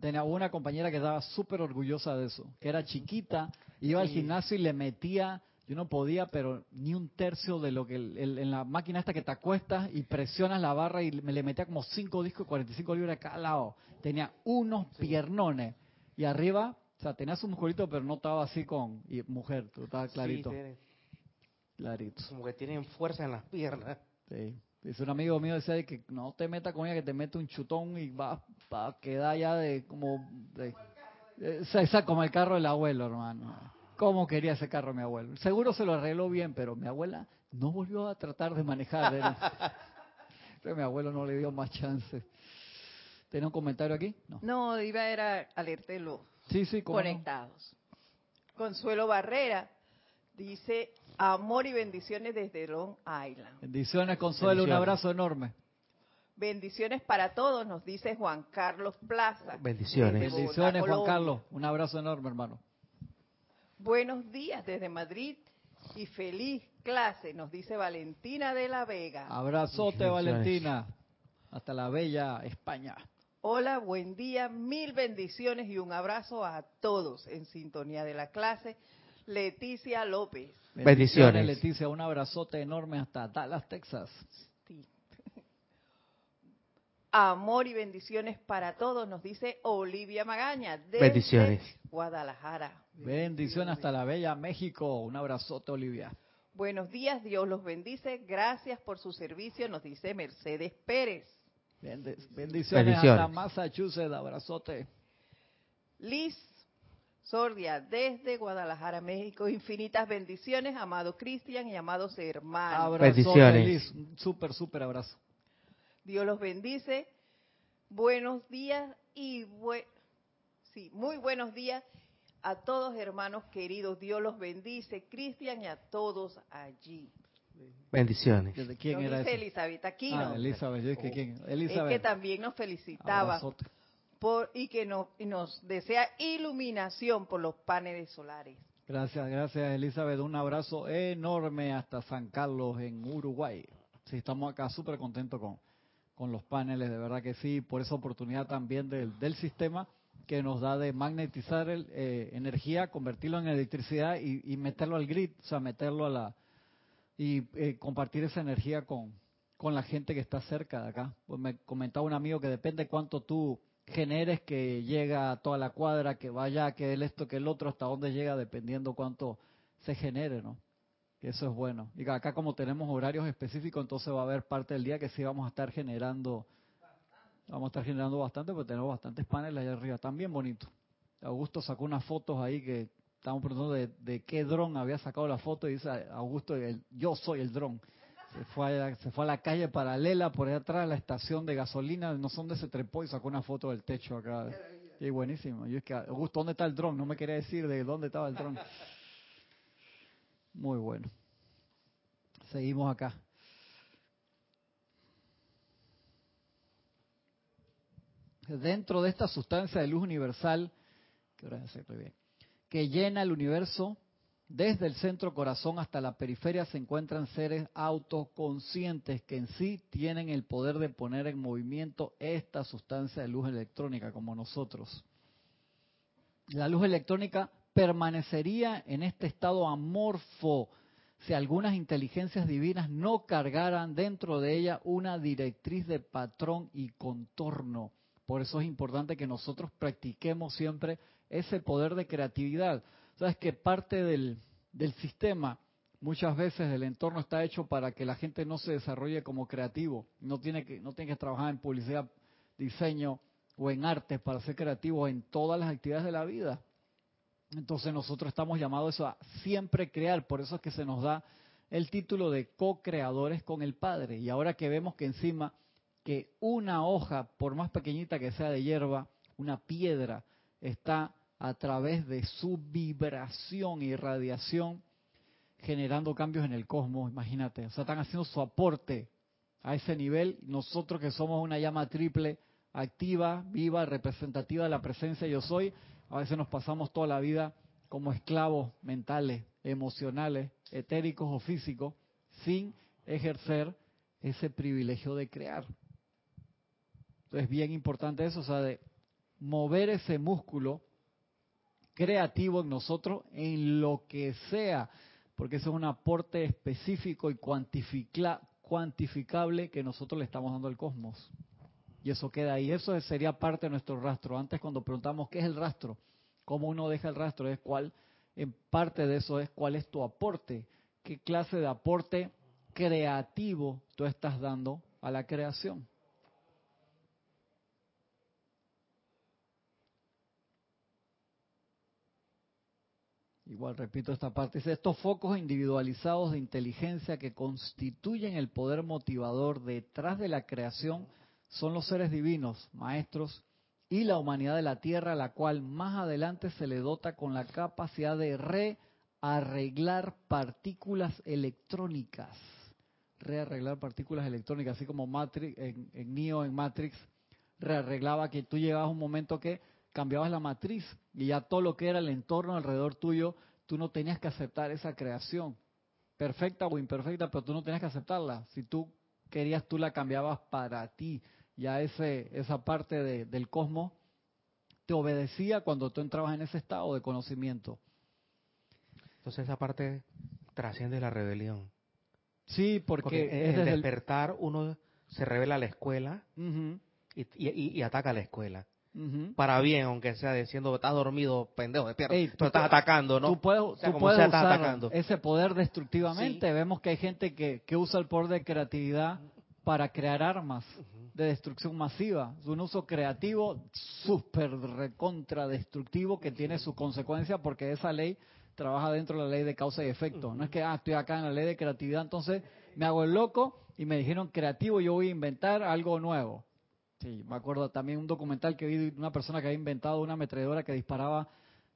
Tenía una compañera que estaba súper orgullosa de eso, que era chiquita, iba al gimnasio y le metía yo no podía, pero ni un tercio de lo que en la máquina esta que te acuestas y presionas la barra y me le metía como 5 discos y 45 libras a cada lado. Tenía unos piernones y arriba, o sea, tenía su musculito, pero no estaba así con y mujer, tú estabas clarito. Sí, clarito. Como que tienen fuerza en las piernas. Sí. Dice un amigo mío decía que no te metas con ella, que te mete un chutón y va, a quedar ya de como de, esa, como el carro del abuelo, hermano. ¿Cómo quería ese carro mi abuelo? Seguro se lo arregló bien, pero mi abuela no volvió a tratar de manejar. pero mi abuelo no le dio más chance. ¿Tiene un comentario aquí? No, no iba a era alertarlo. Sí, sí, conectados. Consuelo Barrera dice amor y bendiciones desde Long Island. Bendiciones, Consuelo, un abrazo enorme. Bendiciones para todos, nos dice Juan Carlos Plaza. Bendiciones. Bendiciones, Juan Carlos. Un abrazo enorme, hermano. Buenos días desde Madrid y feliz clase, nos dice Valentina de la Vega. Abrazote, Valentina. Hasta la bella España. Hola, buen día, mil bendiciones y un abrazo a todos en sintonía de la clase. Leticia López. Bendiciones, Leticia, un abrazote enorme hasta Dallas, Texas. Amor y bendiciones para todos, nos dice Olivia Magaña desde Guadalajara. Bendiciones hasta la bella México. Un abrazote, Olivia. Buenos días, Dios los bendice. Gracias por su servicio, nos dice Mercedes Pérez. Bendiciones, hasta Massachusetts. Abrazote. Liz Sordia, desde Guadalajara, México. Infinitas bendiciones, amado Cristian y amados hermanos. bendiciones. Liz. Súper, súper abrazo. Dios los bendice. Buenos días y sí, muy buenos días a todos hermanos queridos. Dios los bendice, Cristian y a todos allí. Bendiciones. ¿De quién era dice Elizabeth Aquino. Ah, Elizabeth, es que, ¿quién? Elizabeth. Es que también nos felicitaba por, y que nos, y nos desea iluminación por los paneles solares. Gracias, gracias Elizabeth. Un abrazo enorme hasta San Carlos en Uruguay. Sí, estamos acá súper contentos con, con los paneles, de verdad que sí, por esa oportunidad también del, del sistema que nos da de magnetizar el, eh, energía, convertirlo en electricidad y, meterlo al grid, o sea, meterlo a la... y eh, compartir esa energía con, con la gente que está cerca de acá. Pues me comentaba un amigo que depende cuánto tú generes que llega a toda la cuadra, que vaya, que el esto, que el otro, hasta dónde llega, dependiendo cuánto se genere, ¿no? eso es bueno. Y acá como tenemos horarios específicos, entonces va a haber parte del día que sí vamos a estar generando, vamos a estar generando bastante, porque tenemos bastantes paneles allá arriba, están bien bonitos. Augusto sacó unas fotos ahí que estábamos preguntando de, qué dron había sacado la foto y dice Augusto, el, yo soy el dron. Se fue, a, se fue a la calle paralela por allá atrás, la estación de gasolina, no sé dónde se trepó y sacó una foto del techo acá. Y buenísimo. Yo es que, Augusto, ¿dónde está el dron? No me quería decir de dónde estaba el dron. Muy bueno. Seguimos acá. Dentro de esta sustancia de luz universal, que llena el universo, desde el centro corazón hasta la periferia se encuentran seres autoconscientes que en sí tienen el poder de poner en movimiento esta sustancia de luz electrónica como nosotros. La luz electrónica permanecería en este estado amorfo si algunas inteligencias divinas no cargaran dentro de ella una directriz de patrón y contorno. Por eso es importante que nosotros practiquemos siempre ese poder de creatividad. Sabes que parte del, del sistema, muchas veces el entorno está hecho para que la gente no se desarrolle como creativo. No tiene que, no tiene que trabajar en publicidad, diseño o en arte para ser creativo en todas las actividades de la vida. Entonces nosotros estamos llamados a siempre crear, por eso es que se nos da el título de co-creadores con el Padre. Y ahora que vemos que encima que una hoja, por más pequeñita que sea de hierba, una piedra, está a través de su vibración y radiación generando cambios en el cosmos, imagínate. O sea, están haciendo su aporte a ese nivel. Nosotros que somos una llama triple, activa, viva, representativa de la presencia yo soy, a veces nos pasamos toda la vida como esclavos mentales, emocionales, etéricos o físicos, sin ejercer ese privilegio de crear. Entonces es bien importante eso, o sea, de mover ese músculo creativo en nosotros en lo que sea, porque eso es un aporte específico y cuantificable que nosotros le estamos dando al cosmos. Y eso queda ahí. Eso sería parte de nuestro rastro. Antes cuando preguntamos qué es el rastro, cómo uno deja el rastro, es cuál, en parte de eso es cuál es tu aporte, qué clase de aporte creativo tú estás dando a la creación. Igual repito esta parte, dice, estos focos individualizados de inteligencia que constituyen el poder motivador detrás de la creación son los seres divinos, maestros, y la humanidad de la Tierra, la cual más adelante se le dota con la capacidad de rearreglar partículas electrónicas. Rearreglar partículas electrónicas, así como Matrix, en, en Neo, en Matrix, rearreglaba que tú llegabas a un momento que cambiabas la matriz y ya todo lo que era el entorno alrededor tuyo, tú no tenías que aceptar esa creación, perfecta o imperfecta, pero tú no tenías que aceptarla. Si tú querías, tú la cambiabas para ti. Ya ese, esa parte de, del cosmos te obedecía cuando tú entrabas en ese estado de conocimiento. Entonces esa parte trasciende la rebelión. Sí, porque, es el despertar uno se revela a la escuela y, y, ataca a la escuela para bien, aunque sea diciendo, estás dormido, pendejo, despierta, tú, estás atacando, ¿no? Tú puedes, usar ese poder destructivamente. Vemos que hay gente que, que, usa el poder de creatividad para crear armas de destrucción masiva. Es un uso creativo súper recontra destructivo que tiene su consecuencia porque esa ley trabaja dentro de la ley de causa y efecto. No es que, ah, estoy acá en la ley de creatividad, entonces me hago el loco y me dijeron creativo, yo voy a inventar algo nuevo. Sí, me acuerdo también un documental que vi de una persona que había inventado una ametralladora que disparaba,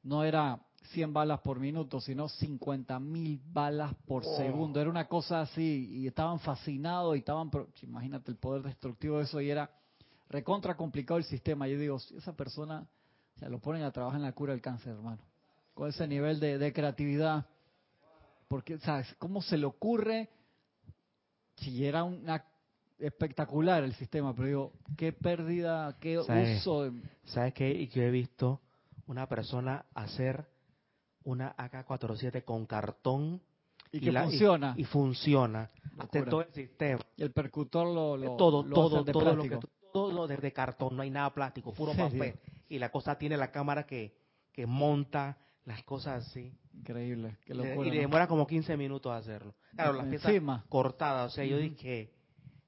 no era 100 balas por minuto, sino 50 mil balas por oh. segundo. Era una cosa así, y estaban fascinados y estaban, imagínate el poder destructivo de eso, y era recontra complicado el sistema. Yo digo, si esa persona, se lo ponen a trabajar en la cura del cáncer, hermano, con ese nivel de, de creatividad, porque, ¿sabes? ¿Cómo se le ocurre si era una espectacular el sistema, pero digo, qué pérdida, qué uso. ¿Sabes qué? Yo he visto una persona hacer una AK-47 con cartón y, que funciona. Y, funciona. todo el sistema. Y el percutor lo, lo todo, todo, todo lo que todo desde cartón, no hay nada plástico, puro papel. Y la cosa tiene la cámara que, que monta las cosas así. Increíble. y le demora como 15 minutos hacerlo. Claro, las piezas cortadas. O sea, yo dije,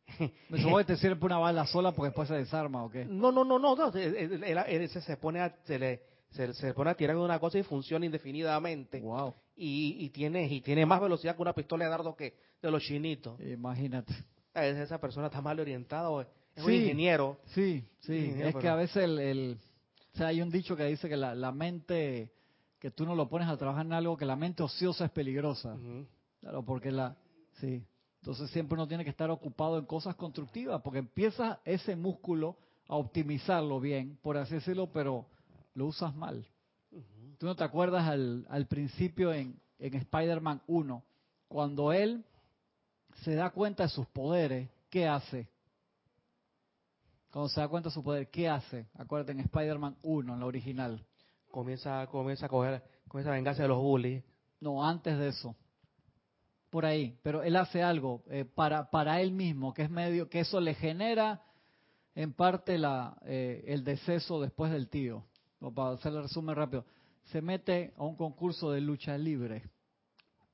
¿Me supongo que te sirve una bala sola porque después se desarma o qué? No, no, no, no, no. se, pone a, se, le, se, pone a tirar una cosa y funciona indefinidamente. Wow. Y, y, tiene, y tiene más velocidad que una pistola de dardo que de los chinitos. Imagínate. Esa persona está mal orientada es un ingeniero. Sí, sí. es que a veces el, el, o sea, hay un dicho que dice que la, la, mente, que tú no lo pones a trabajar en algo, que la mente ociosa es peligrosa. Claro, porque la, sí. Entonces siempre uno tiene que estar ocupado en cosas constructivas, porque empieza ese músculo a optimizarlo bien, por así decirlo, pero lo usas mal. ¿Tú no te acuerdas al, al principio en, en Spider-Man 1, cuando él se da cuenta de sus poderes, ¿qué hace? Cuando se da cuenta de su poder, ¿qué hace? Acuérdate en Spider-Man 1, en la original. Comienza, comienza a coger, comienza a vengarse de los bullies. No, antes de eso. Por ahí, pero él hace algo eh, para, para él mismo, que es medio, que eso le genera en parte la, eh, el deceso después del tío. O para hacer el resumen rápido, se mete a un concurso de lucha libre.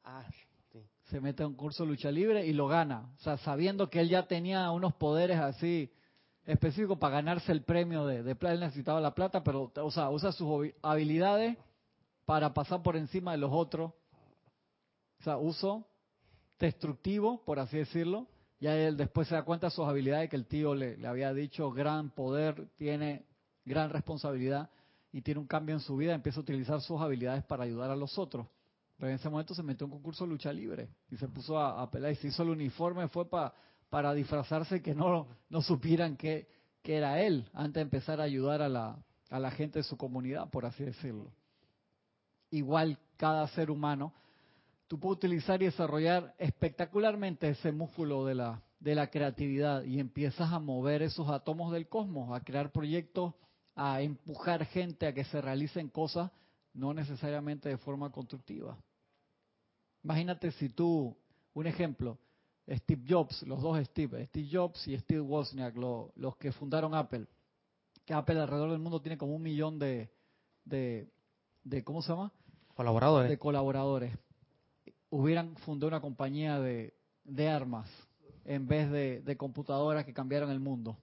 Ah, sí. Se mete a un curso de lucha libre y lo gana. O sea, sabiendo que él ya tenía unos poderes así específicos para ganarse el premio de, de plata. Él necesitaba la plata, pero o sea, usa sus habilidades para pasar por encima de los otros. O sea, uso destructivo, por así decirlo. Ya él después se da cuenta de sus habilidades que el tío le, había dicho, gran poder, tiene gran responsabilidad y tiene un cambio en su vida, empieza a utilizar sus habilidades para ayudar a los otros. Pero en ese momento se metió en un concurso de lucha libre y se puso a, a pelear y se hizo el uniforme, fue para para disfrazarse que no, no supieran que, que era él antes de empezar a ayudar a la, a la gente de su comunidad, por así decirlo. Igual cada ser humano tú puedes utilizar y desarrollar espectacularmente ese músculo de la, de la creatividad y empiezas a mover esos átomos del cosmos, a crear proyectos, a empujar gente a que se realicen cosas, no necesariamente de forma constructiva. Imagínate si tú, un ejemplo, Steve Jobs, los dos Steve, Steve Jobs y Steve Wozniak, los que fundaron Apple, que Apple alrededor del mundo tiene como un millón de, de, de ¿cómo se llama? Colaboradores. De colaboradores hubieran fundado una compañía de, armas en vez de, computadoras que cambiaron el mundo.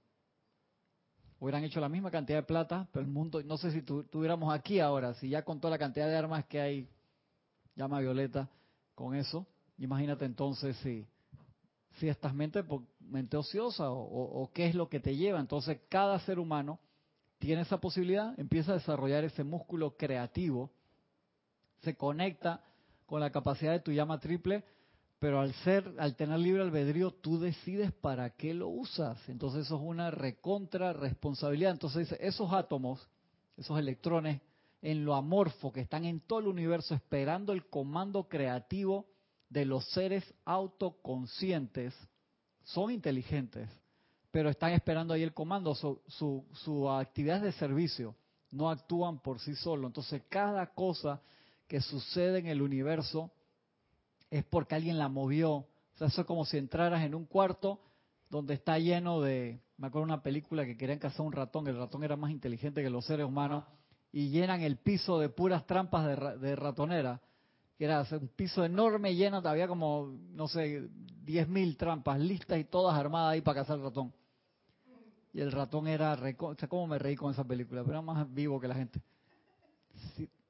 Hubieran hecho la misma cantidad de plata, pero el mundo, no sé si tuviéramos aquí ahora, si ya con toda la cantidad de armas que hay, llama Violeta, con eso, imagínate entonces si, si estás mente, mente ociosa o qué es lo que te lleva. Entonces cada ser humano tiene esa posibilidad, empieza a desarrollar ese músculo creativo, se conecta con la capacidad de tu llama triple, pero al ser, al tener libre albedrío, tú decides para qué lo usas. Entonces eso es una recontra responsabilidad. Entonces esos átomos, esos electrones en lo amorfo que están en todo el universo esperando el comando creativo de los seres autoconscientes, son inteligentes, pero están esperando ahí el comando. Su, su, su actividad de servicio no actúan por sí solos. Entonces cada cosa que sucede en el universo es porque alguien la movió. O sea, eso es como si entraras en un cuarto donde está lleno de, me acuerdo una película que querían cazar un ratón, el ratón era más inteligente que los seres humanos, y llenan el piso de puras trampas de, ratonera, que era un piso enorme lleno, había como, no sé, 10.000 trampas listas y todas armadas ahí para cazar el ratón. Y el ratón era, o sea, cómo me reí con esa película, pero era más vivo que la gente.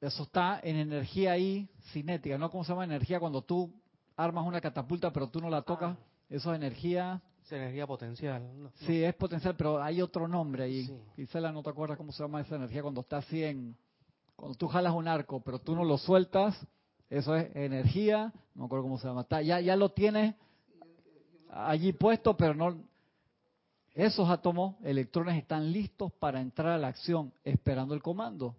Eso está en energía ahí cinética, ¿no? ¿Cómo se llama energía cuando tú armas una catapulta pero tú no la tocas? Ah. Eso es energía... Es energía potencial. Sí, es potencial, pero hay otro nombre ahí. Sí. ¿no te acuerdas cómo se llama esa energía cuando está así en... Cuando tú jalas un arco pero tú no lo sueltas, eso es energía, no me acuerdo cómo se llama. Está, ya, ya lo tienes allí puesto, pero no... Esos átomos, electrones, están listos para entrar a la acción, esperando el comando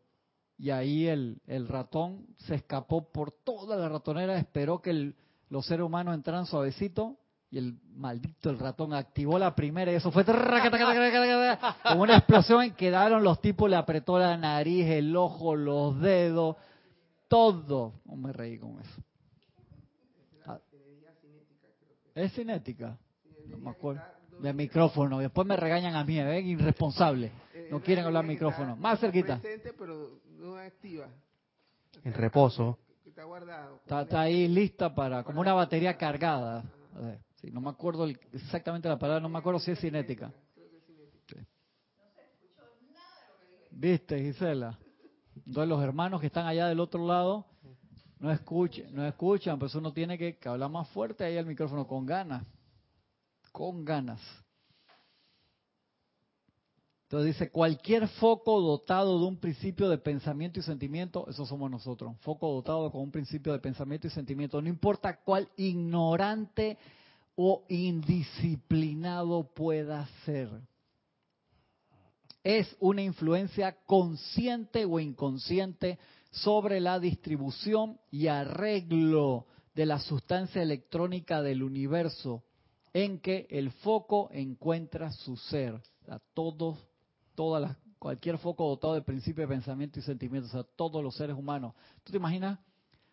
y ahí el, el, ratón se escapó por toda la ratonera, esperó que los seres humanos entraran suavecito y el maldito el ratón activó la primera y eso fue como una explosión en quedaron los tipos, le apretó la nariz, el ojo, los dedos, todo. No me reí con eso. Ah. ¿Es cinética? No me acuerdo. De micrófono. Después me regañan a mí, ¿ven? Irresponsable. No quieren hablar micrófono. Más cerquita no activa. En reposo. Está guardado. Está, ahí lista para, como una batería cargada. Sí, no me acuerdo exactamente la palabra, no me acuerdo si es cinética. ¿Viste, Gisela? Entonces los hermanos que están allá del otro lado no escuchan, no escuchan, pues uno tiene que, que hablar más fuerte ahí al micrófono con ganas. Con ganas. Entonces dice, cualquier foco dotado de un principio de pensamiento y sentimiento, eso somos nosotros, foco dotado con un principio de pensamiento y sentimiento, no importa cuál ignorante o indisciplinado pueda ser. Es una influencia consciente o inconsciente sobre la distribución y arreglo de la sustancia electrónica del universo en que el foco encuentra su ser. A todos todas cualquier foco dotado de principio de pensamiento y sentimiento, o sea, todos los seres humanos. ¿Tú te imaginas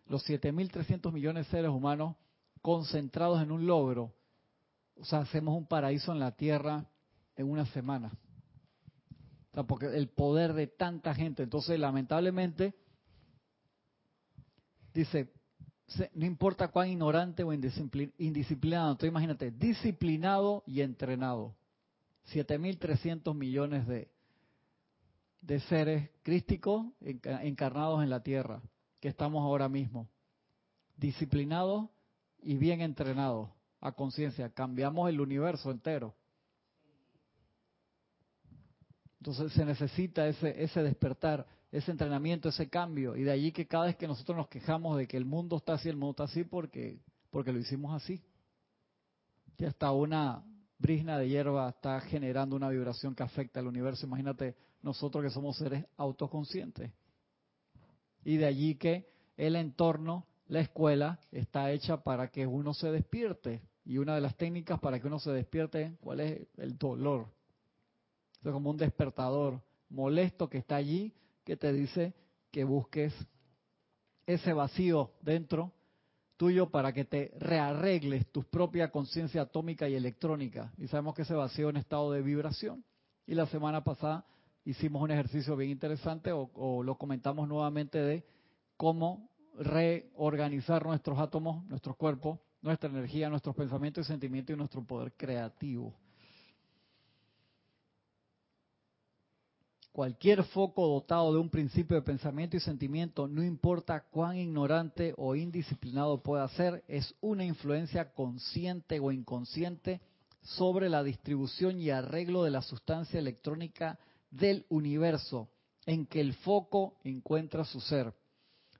los 7.300 millones de seres humanos concentrados en un logro, o sea, hacemos un paraíso en la tierra en una semana. Porque el poder de tanta gente. Entonces, lamentablemente, dice, no importa cuán ignorante o indisciplinado, entonces imagínate, disciplinado y entrenado. 7.300 millones de, de seres crísticos encarnados en la tierra, que estamos ahora mismo. Disciplinados y bien entrenados a conciencia. Cambiamos el universo entero. Entonces se necesita ese, ese despertar, ese entrenamiento, ese cambio. Y de allí que cada vez que nosotros nos quejamos de que el mundo está así, el mundo está así porque, porque lo hicimos así. Que hasta una brisna de hierba está generando una vibración que afecta al universo. Imagínate nosotros que somos seres autoconscientes. Y de allí que el entorno, la escuela, está hecha para que uno se despierte. Y una de las técnicas para que uno se despierte, ¿cuál es? El dolor. Es como un despertador molesto que está allí, que te dice que busques ese vacío dentro tuyo para que te rearregles tu propia conciencia atómica y electrónica. Y sabemos que ese vacío es un estado de vibración. Y la semana pasada hicimos un ejercicio bien interesante o, o lo comentamos nuevamente de cómo reorganizar nuestros átomos, nuestros cuerpos, nuestra energía, nuestros pensamientos y sentimientos y nuestro poder creativo. Cualquier foco dotado de un principio de pensamiento y sentimiento, no importa cuán ignorante o indisciplinado pueda ser, es una influencia consciente o inconsciente sobre la distribución y arreglo de la sustancia electrónica del universo en que el foco encuentra su ser.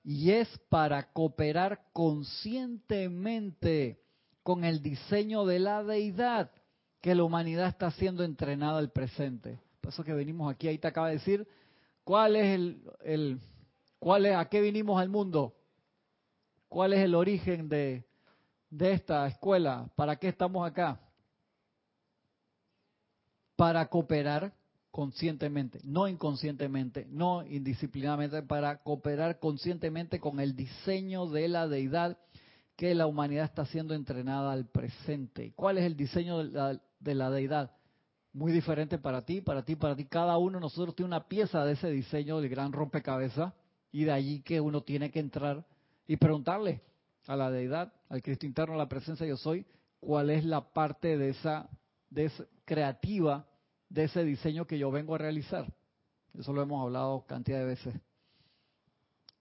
Y es para cooperar conscientemente con el diseño de la deidad que la humanidad está siendo entrenada al presente. Por eso que venimos aquí, ahí te acaba de decir, ¿cuál es el, cuál es, a qué vinimos al mundo? ¿Cuál es el origen de, de esta escuela? ¿Para qué estamos acá? Para cooperar conscientemente, no inconscientemente, no indisciplinadamente, para cooperar conscientemente con el diseño de la deidad que la humanidad está siendo entrenada al presente. ¿Cuál es el diseño de la, de la deidad? Muy diferente para ti, para ti, para ti. Cada uno de nosotros tiene una pieza de ese diseño del gran rompecabezas y de allí que uno tiene que entrar y preguntarle a la deidad, al Cristo interno, a la presencia yo soy, cuál es la parte de esa, de creativa de ese diseño que yo vengo a realizar. Eso lo hemos hablado cantidad de veces.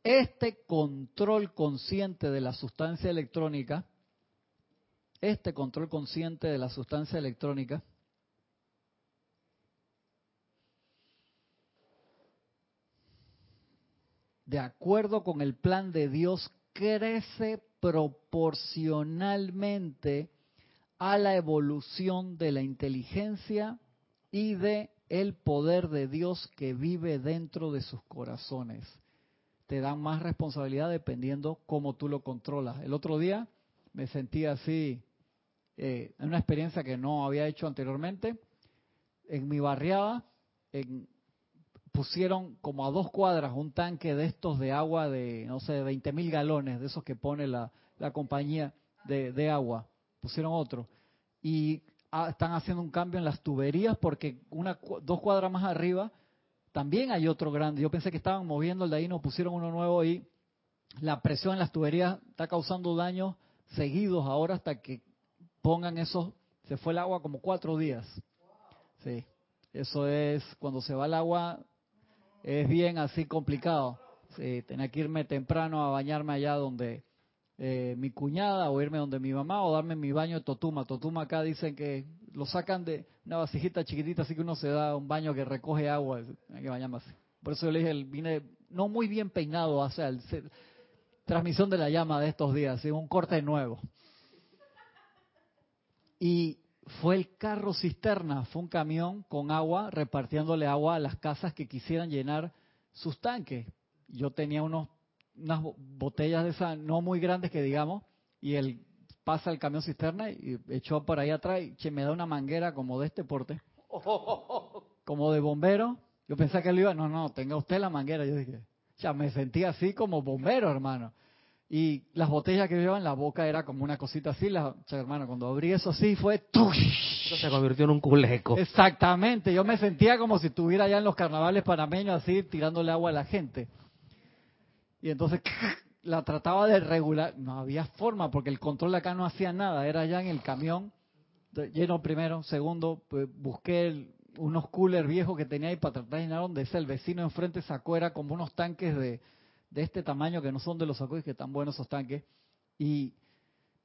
Este control consciente de la sustancia electrónica, este control consciente de la sustancia electrónica, de acuerdo con el plan de Dios, crece proporcionalmente a la evolución de la inteligencia y de el poder de Dios que vive dentro de sus corazones. Te dan más responsabilidad dependiendo cómo tú lo controlas. El otro día me sentí así, eh, en una experiencia que no había hecho anteriormente. En mi barriada, en, pusieron como a dos cuadras un tanque de estos de agua de, no sé, de 20 mil galones, de esos que pone la, la compañía de, de, agua. Pusieron otro. Y ah, están haciendo un cambio en las tuberías porque una, dos cuadras más arriba también hay otro grande. Yo pensé que estaban moviendo el de ahí, nos pusieron uno nuevo y la presión en las tuberías está causando daños seguidos ahora hasta que pongan esos. Se fue el agua como cuatro días. Sí. Eso es, cuando se va el agua, es bien así complicado. Sí, tenía que irme temprano a bañarme allá donde eh, mi cuñada o irme donde mi mamá o darme mi baño de Totuma. Totuma acá dicen que lo sacan de una vasijita chiquitita, así que uno se da un baño que recoge agua. Hay que bañarme así. Por eso yo le dije, vine no muy bien peinado, o sea, transmisión de la llama de estos días, un corte nuevo. Y fue el carro cisterna, fue un camión con agua repartiéndole agua a las casas que quisieran llenar sus tanques. Yo tenía unos unas botellas de esas no muy grandes que digamos y él pasa el camión cisterna y echó por ahí atrás y me da una manguera como de este porte, como de bombero. Yo pensé que él iba, no, no, tenga usted la manguera. Yo dije, ya me sentí así como bombero, hermano. Y las botellas que llevaban, la boca era como una cosita así. La, hermano, cuando abrí eso así fue... Eso se convirtió en un culeco. Exactamente. Yo me sentía como si estuviera allá en los carnavales panameños así tirándole agua a la gente. Y entonces la trataba de regular. No había forma porque el control acá no hacía nada. Era allá en el camión. Lleno primero. Segundo, pues, busqué unos coolers viejos que tenía ahí para tratar de llenar donde es el vecino enfrente sacó. Era como unos tanques de de este tamaño que no son de los y que están buenos esos tanques. Y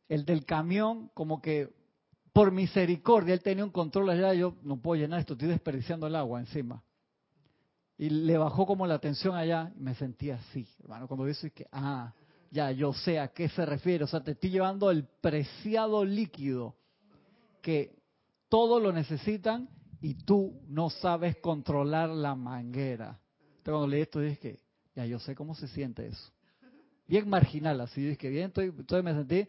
el del camión, como que por misericordia, él tenía un control allá, yo no puedo llenar esto, estoy desperdiciando el agua encima. Y le bajó como la tensión allá y me sentí así, hermano, cuando dice que, ah, ya, yo sé a qué se refiere, o sea, te estoy llevando el preciado líquido que todos lo necesitan y tú no sabes controlar la manguera. Entonces cuando leí esto dije que ya, yo sé cómo se siente eso. Bien marginal, así es que bien, estoy, entonces me sentí,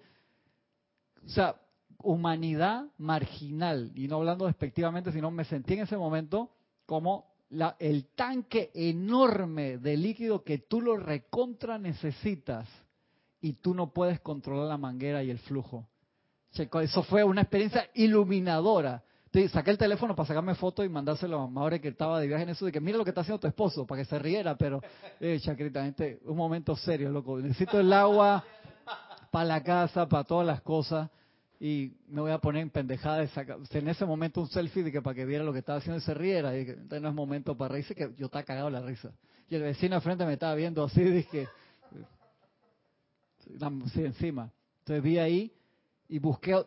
o sea, humanidad marginal, y no hablando despectivamente, sino me sentí en ese momento como el tanque enorme de líquido que tú lo recontra necesitas y tú no puedes controlar la manguera y el flujo. Eso fue una experiencia iluminadora saqué el teléfono para sacarme fotos y mandárselo a Maure que estaba de viaje en eso, de que mira lo que está haciendo tu esposo, para que se riera, pero, eh, chacrita, este, un momento serio, loco. Necesito el agua para la casa, para todas las cosas, y me voy a poner en pendejada de sacar, en ese momento un selfie de que para que viera lo que estaba haciendo y se riera, y que este no es momento para reírse, que yo estaba cagado la risa. Y el vecino de frente me estaba viendo así, dije, sí, encima. Entonces vi ahí y busqué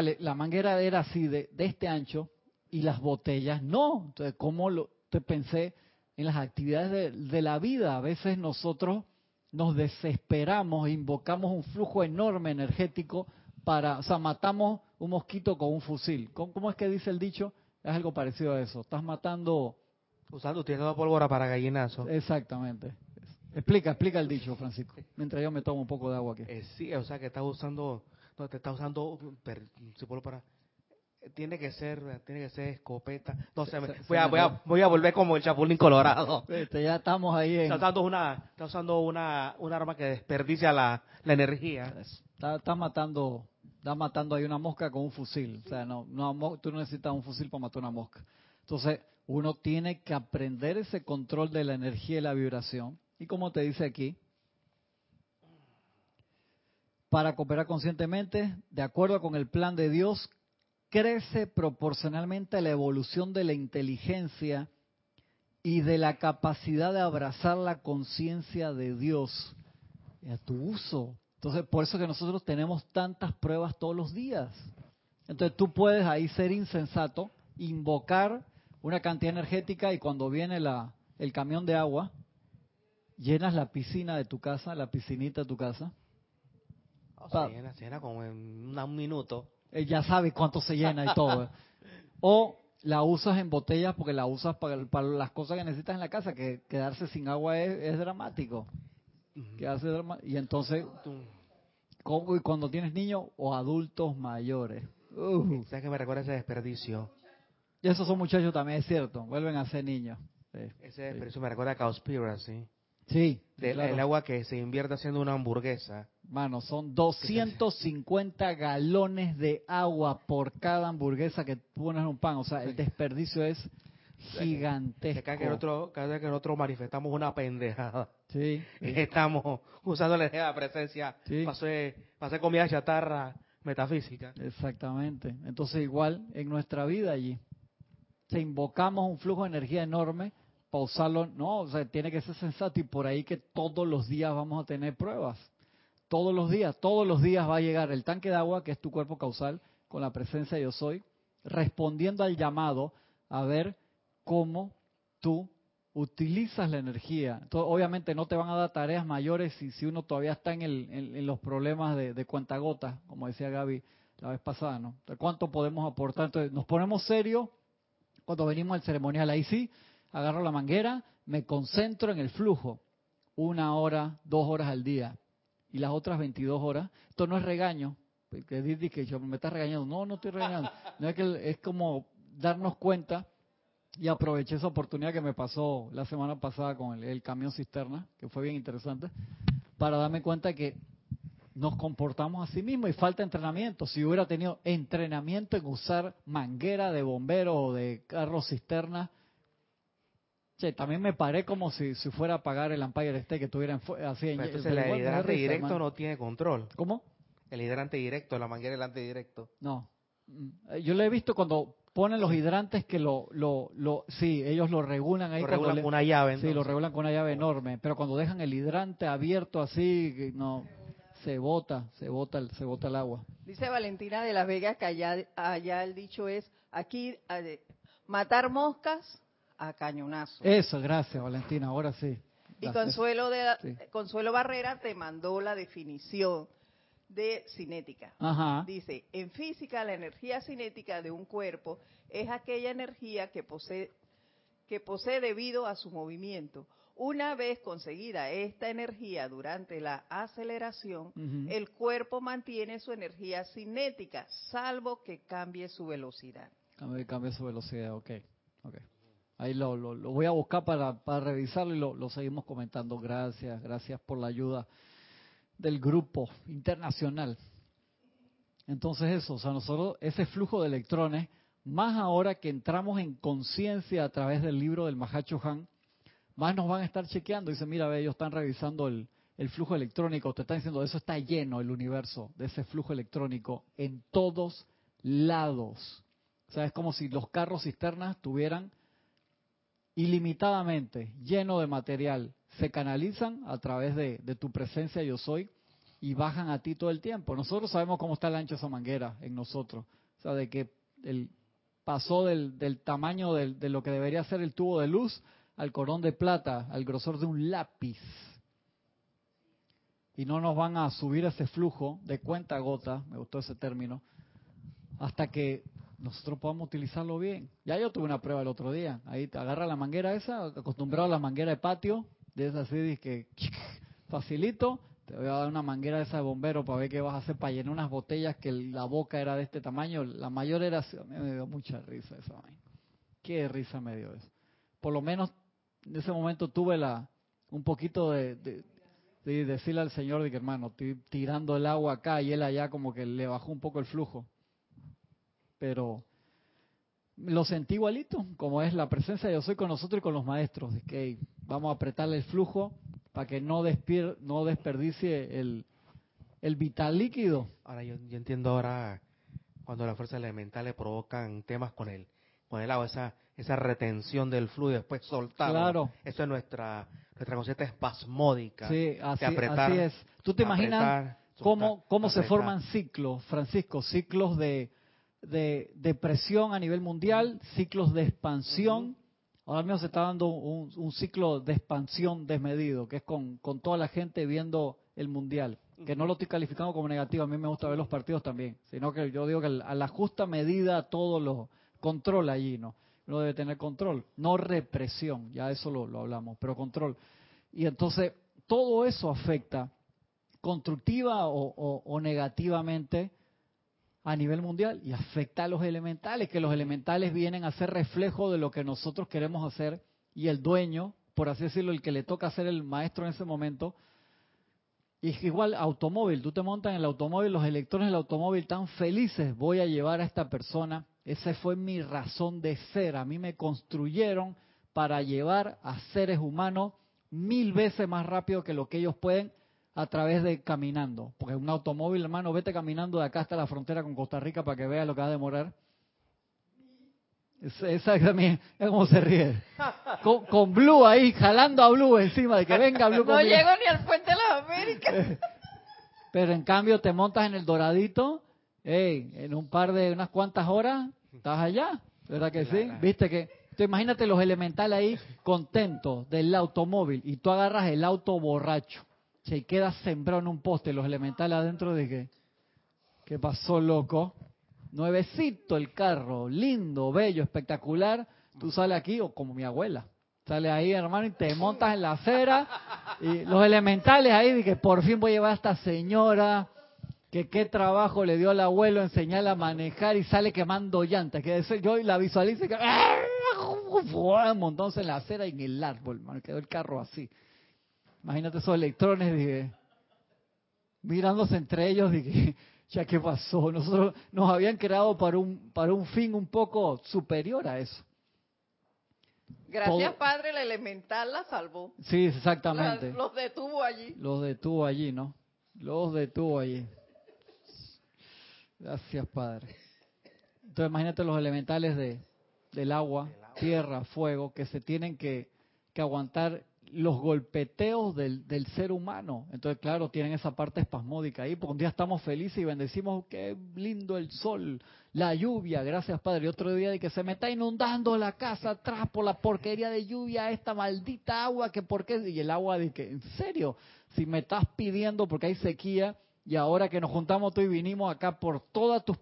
la manguera era así de, este ancho y las botellas no. Entonces, ¿cómo lo te pensé en las actividades de, la vida? A veces nosotros nos desesperamos, invocamos un flujo enorme energético para, o sea, matamos un mosquito con un fusil. ¿Cómo, es que dice el dicho? Es algo parecido a eso. Estás matando... Usando, utilizando pólvora para gallinazo. Exactamente. Explica, explica el dicho, Francisco. Mientras yo me tomo un poco de agua aquí. Eh, sí, o sea, que estás usando no te está usando para tiene que ser tiene que ser escopeta. No sé voy a, voy a, voy a volver como el chapulín colorado. Este, ya estamos ahí está usando una está usando una un arma que desperdicia la, la energía. Está, está matando está matando ahí una mosca con un fusil. O sea no no tú no necesitas un fusil para matar una mosca. Entonces uno tiene que aprender ese control de la energía y la vibración. Y como te dice aquí para cooperar conscientemente, de acuerdo con el plan de Dios, crece proporcionalmente la evolución de la inteligencia y de la capacidad de abrazar la conciencia de Dios a tu uso. Entonces, por eso que nosotros tenemos tantas pruebas todos los días. Entonces, tú puedes ahí ser insensato, invocar una cantidad energética y cuando viene la, el camión de agua, llenas la piscina de tu casa, la piscinita de tu casa, se llena, como en un minuto. ya sabe cuánto se llena y todo. o la usas en botellas porque la usas para, las cosas que necesitas en la casa, que quedarse sin agua es, dramático. y entonces, cuando tienes niños o adultos mayores. Uh. ¿Sabes que me recuerda ese desperdicio? Y esos son muchachos también, es cierto, vuelven a ser niños. ese desperdicio me recuerda a Conspiracy. Sí. El agua que se invierte haciendo una hamburguesa. Mano, son 250 galones de agua por cada hamburguesa que pones en un pan. O sea, el desperdicio es gigantesco. Cada que nosotros, cada que nosotros manifestamos una pendejada. Sí. Estamos usando la idea de presencia sí. para, hacer, comida chatarra metafísica. Exactamente. Entonces, igual en nuestra vida allí, se invocamos un flujo de energía enorme pausarlo, no, o sea, tiene que ser sensato y por ahí que todos los días vamos a tener pruebas. Todos los días, todos los días va a llegar el tanque de agua, que es tu cuerpo causal, con la presencia de yo soy, respondiendo al llamado a ver cómo tú utilizas la energía. Obviamente no te van a dar tareas mayores si, si uno todavía está en, el, en, los problemas de, de cuentagotas, como decía Gaby la vez pasada, ¿no? ¿Cuánto podemos aportar? Entonces, nos ponemos serios cuando venimos al ceremonial. Ahí sí, agarro la manguera, me concentro en el flujo, una hora, dos horas al día, y las otras 22 horas, esto no es regaño, que dice que yo me estás regañando, no, no estoy regañando, no es que es como darnos cuenta y aproveché esa oportunidad que me pasó la semana pasada con el, camión cisterna, que fue bien interesante, para darme cuenta que nos comportamos a sí mismos y falta entrenamiento. Si hubiera tenido entrenamiento en usar manguera de bombero o de carro cisterna, che, también me paré como si, si fuera a apagar el Empire State que tuviera así en Entonces el hidrante directo no tiene control. ¿Cómo? El hidrante directo, la manguera hidrante directo. No. Mm, yo lo he visto cuando ponen los hidrantes que lo, lo, lo sí, ellos lo regulan ahí. Lo regulan con una llave. Sí, lo regulan con una llave enorme, pero cuando dejan el hidrante abierto así, no, se bota, se bota, se bota el agua. Dice Valentina de las Vegas que allá, el dicho es, aquí matar moscas a cañonazo. Eso, gracias Valentina, ahora sí. Y Consuelo, de, Consuelo Barrera te mandó la definición de cinética. Dice, en física la energía cinética de un cuerpo es aquella energía que posee, que posee debido a su movimiento. Una vez conseguida esta energía durante la aceleración, el cuerpo mantiene su energía cinética, salvo que cambie su velocidad. Cambie, cambie su velocidad, ok. okay. Ahí lo, lo, voy a buscar para, revisarlo y lo, lo seguimos comentando. Gracias, gracias por la ayuda del grupo internacional. Entonces eso, o sea, nosotros, ese flujo de electrones, más ahora que entramos en conciencia a través del libro del Mahacho Han, más nos van a estar chequeando. Dice, mira, ve, ellos están revisando el, el flujo electrónico, te están diciendo, eso está lleno el universo de ese flujo electrónico en todos lados. O sea, es como si los carros cisternas tuvieran ilimitadamente lleno de material se canalizan a través de, tu presencia yo soy y bajan a ti todo el tiempo. Nosotros sabemos cómo está el ancho esa manguera en nosotros. O sea, de que el, pasó del, tamaño de lo que debería ser el tubo de luz al corón de plata, al grosor de un lápiz. Y no nos van a subir ese flujo de cuenta gota, me gustó ese término, hasta que nosotros podamos utilizarlo bien. Ya yo tuve una prueba el otro día. Ahí te agarra la manguera esa, acostumbrado a la manguera de patio, de esa así que facilito, te voy a dar una manguera de esa de bombero para ver qué vas a hacer para llenar unas botellas que la boca era de este tamaño, la mayor era, me dio mucha risa esa vaina. Qué risa me dio eso. Por lo menos en ese momento tuve la un poquito de, de, decirle al Señor de que hermano, estoy tirando el agua acá y él allá como que le bajó un poco el flujo. Pero lo sentí igualito, como es la presencia de yo soy con nosotros y con los maestros, de que vamos a apretarle el flujo para que no, despier, no desperdicie el, el vital líquido. Ahora yo, entiendo ahora cuando las fuerzas elementales provocan temas con el, con el agua, esa, esa retención del fluido y después soltarlo. Claro. Eso es nuestra, nuestra conciencia espasmódica. Sí, así, así es. ¿Tú te imaginas cómo, cómo se forman ciclos, Francisco? Ciclos de de depresión a nivel mundial, ciclos de expansión. Ahora mismo se está dando un, ciclo de expansión desmedido, que es con, toda la gente viendo el mundial. Que no lo estoy calificando como negativo, a mí me gusta ver los partidos también, sino que yo digo que a la justa medida todo lo controla allí, ¿no? Uno debe tener control, no represión, ya eso lo, hablamos, pero control. Y entonces todo eso afecta constructiva o negativamente a nivel mundial y afecta a los elementales, que los elementales vienen a ser reflejo de lo que nosotros queremos hacer y el dueño, por así decirlo, el que le toca ser el maestro en ese momento, y es igual automóvil, tú te montas en el automóvil, los electrones del automóvil tan felices, voy a llevar a esta persona, esa fue mi razón de ser, a mí me construyeron para llevar a seres humanos mil veces más rápido que lo que ellos pueden a través de caminando. Porque un automóvil, hermano, vete caminando de acá hasta la frontera con Costa Rica para que veas lo que va a demorar. Esa es como se ríe. Con, Blue ahí, jalando a Blue encima de que venga Blue. No llego ni al puente de las Américas. Pero en cambio te montas en el Doradito, hey, en un par de, unas cuantas horas, estás allá. ¿Verdad que sí? Viste que, tú imagínate los elementales ahí contentos del automóvil y tú agarras el auto borracho se queda sembrado en un poste los elementales adentro de que, ¿qué pasó, loco? Nuevecito el carro, lindo, bello, espectacular. Tú sales aquí, o como mi abuela, sale ahí, hermano, y te montas en la acera. Y los elementales ahí, de que por fin voy a llevar a esta señora, que qué trabajo le dio al abuelo enseñarle a manejar y sale quemando llantas. Que yo la visualice que un montón en la acera y en el árbol, hermano, quedó el carro así. Imagínate esos electrones, dije. mirándose entre ellos que, ya qué pasó, nosotros nos habían creado para un, para un fin un poco superior a eso. Gracias, Padre, el elemental la salvó. Sí, exactamente. los detuvo allí. Los detuvo allí, ¿no? Los detuvo allí. Gracias, Padre. Entonces, imagínate los elementales de, del agua, tierra, fuego, que se tienen que, que aguantar los golpeteos del, del, ser humano. Entonces, claro, tienen esa parte espasmódica ahí, porque un día estamos felices y bendecimos, qué lindo el sol, la lluvia, gracias Padre. Y otro día de que se me está inundando la casa atrás por la porquería de lluvia, esta maldita agua, que por qué, y el agua de que, en serio, si me estás pidiendo porque hay sequía, y ahora que nos juntamos tú y vinimos acá por todas tus,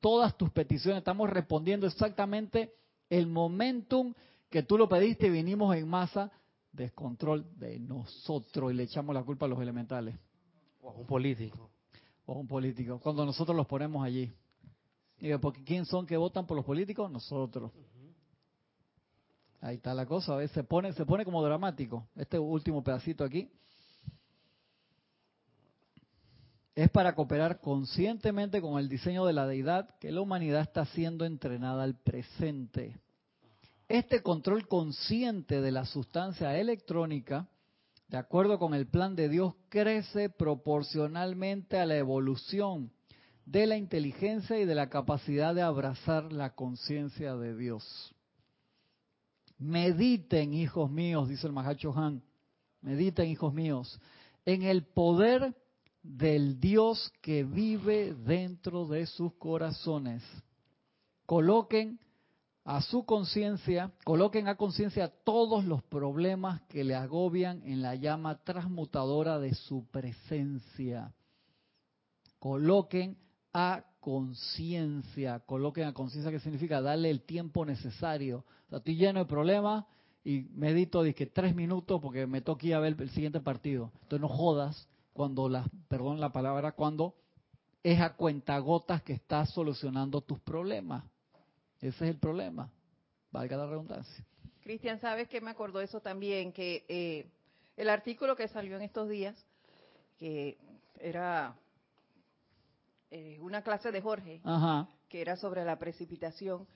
todas tus peticiones, estamos respondiendo exactamente el momentum que tú lo pediste y vinimos en masa, descontrol de nosotros y le echamos la culpa a los elementales. O a un político. O a un político, cuando nosotros los ponemos allí. Y porque ¿quién son que votan por los políticos? Nosotros. Ahí está la cosa, a veces se pone, se pone como dramático. Este último pedacito aquí. Es para cooperar conscientemente con el diseño de la deidad que la humanidad está siendo entrenada al presente. Este control consciente de la sustancia electrónica, de acuerdo con el plan de Dios, crece proporcionalmente a la evolución de la inteligencia y de la capacidad de abrazar la conciencia de Dios. Mediten, hijos míos, dice el Mahacho Han, mediten, hijos míos, en el poder del Dios que vive dentro de sus corazones. Coloquen a su conciencia, coloquen a conciencia todos los problemas que le agobian en la llama transmutadora de su presencia. Coloquen a conciencia, coloquen a conciencia, ¿qué significa? Darle el tiempo necesario. Estoy lleno de problemas y medito que tres minutos porque me toca ir a ver el siguiente partido. Entonces no jodas cuando la, perdón la palabra, cuando es a cuentagotas que estás solucionando tus problemas. Ese es el problema, valga la redundancia. Cristian, ¿sabes qué me acordó eso también? Que eh, el artículo que salió en estos días, que era eh, una clase de Jorge, que era sobre la precipitación,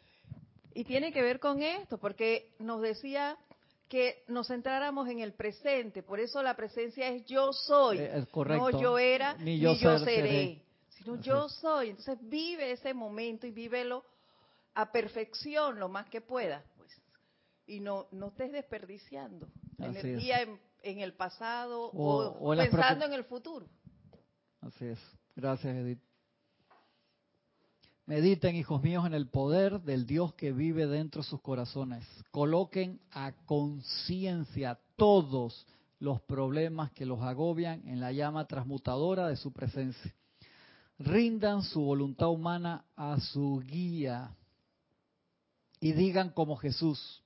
y tiene que ver con esto, porque nos decía que nos centráramos en el presente, por eso la presencia es yo soy, eh, no yo era, ni yo, seré, sino yo soy. Entonces vive ese momento y vívelo a perfección lo más que puedas, pues. Y no, no estés desperdiciando energía en, el pasado o, pensando en el futuro. Así es. Gracias, Edith. Mediten, hijos míos, en el poder del Dios que vive dentro de sus corazones. Coloquen a conciencia todos los problemas que los agobian en la llama transmutadora de su presencia. Rindan su voluntad humana a su guía y digan como Jesús,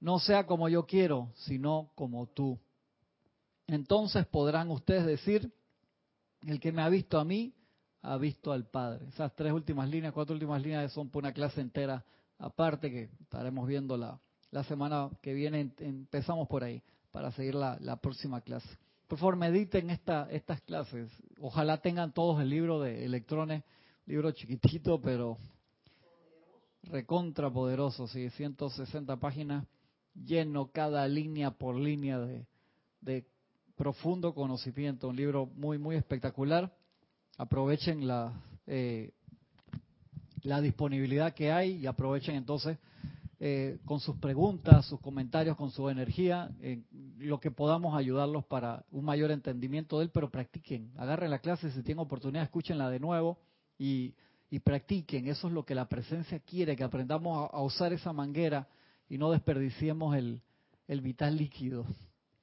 no sea como yo quiero, sino como tú. Entonces podrán ustedes decir, el que me ha visto a mí, ha visto al Padre. Esas tres últimas líneas, cuatro últimas líneas son por una clase entera aparte que estaremos viendo la, semana que viene. Empezamos por ahí para seguir la, la próxima clase. Por favor, mediten esta, estas clases. Ojalá tengan todos el libro de electrones, libro chiquitito, pero recontra poderoso, sí, 160 páginas, lleno cada línea por línea de, de profundo conocimiento, un libro muy, muy espectacular. Aprovechen la, eh, la disponibilidad que hay y aprovechen entonces eh, con sus preguntas, sus comentarios, con su energía, lo que podamos ayudarlos para un mayor entendimiento de él, pero practiquen, agarren la clase, si tienen oportunidad, escúchenla de nuevo y y practiquen. Eso es lo que la presencia quiere, que aprendamos a, usar esa manguera y no desperdiciemos el, el vital líquido.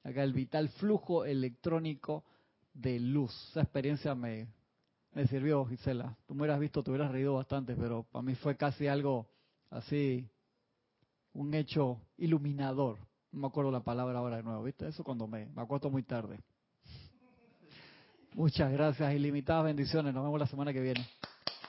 Acá el vital flujo electrónico de luz. Esa experiencia me, me sirvió, Gisela. Tú me hubieras visto, te hubieras reído bastante, pero para mí fue casi algo así, un hecho iluminador. No me acuerdo la palabra ahora de nuevo, ¿viste? Eso cuando me, me acuesto muy tarde. Muchas gracias, ilimitadas bendiciones. Nos vemos la semana que viene.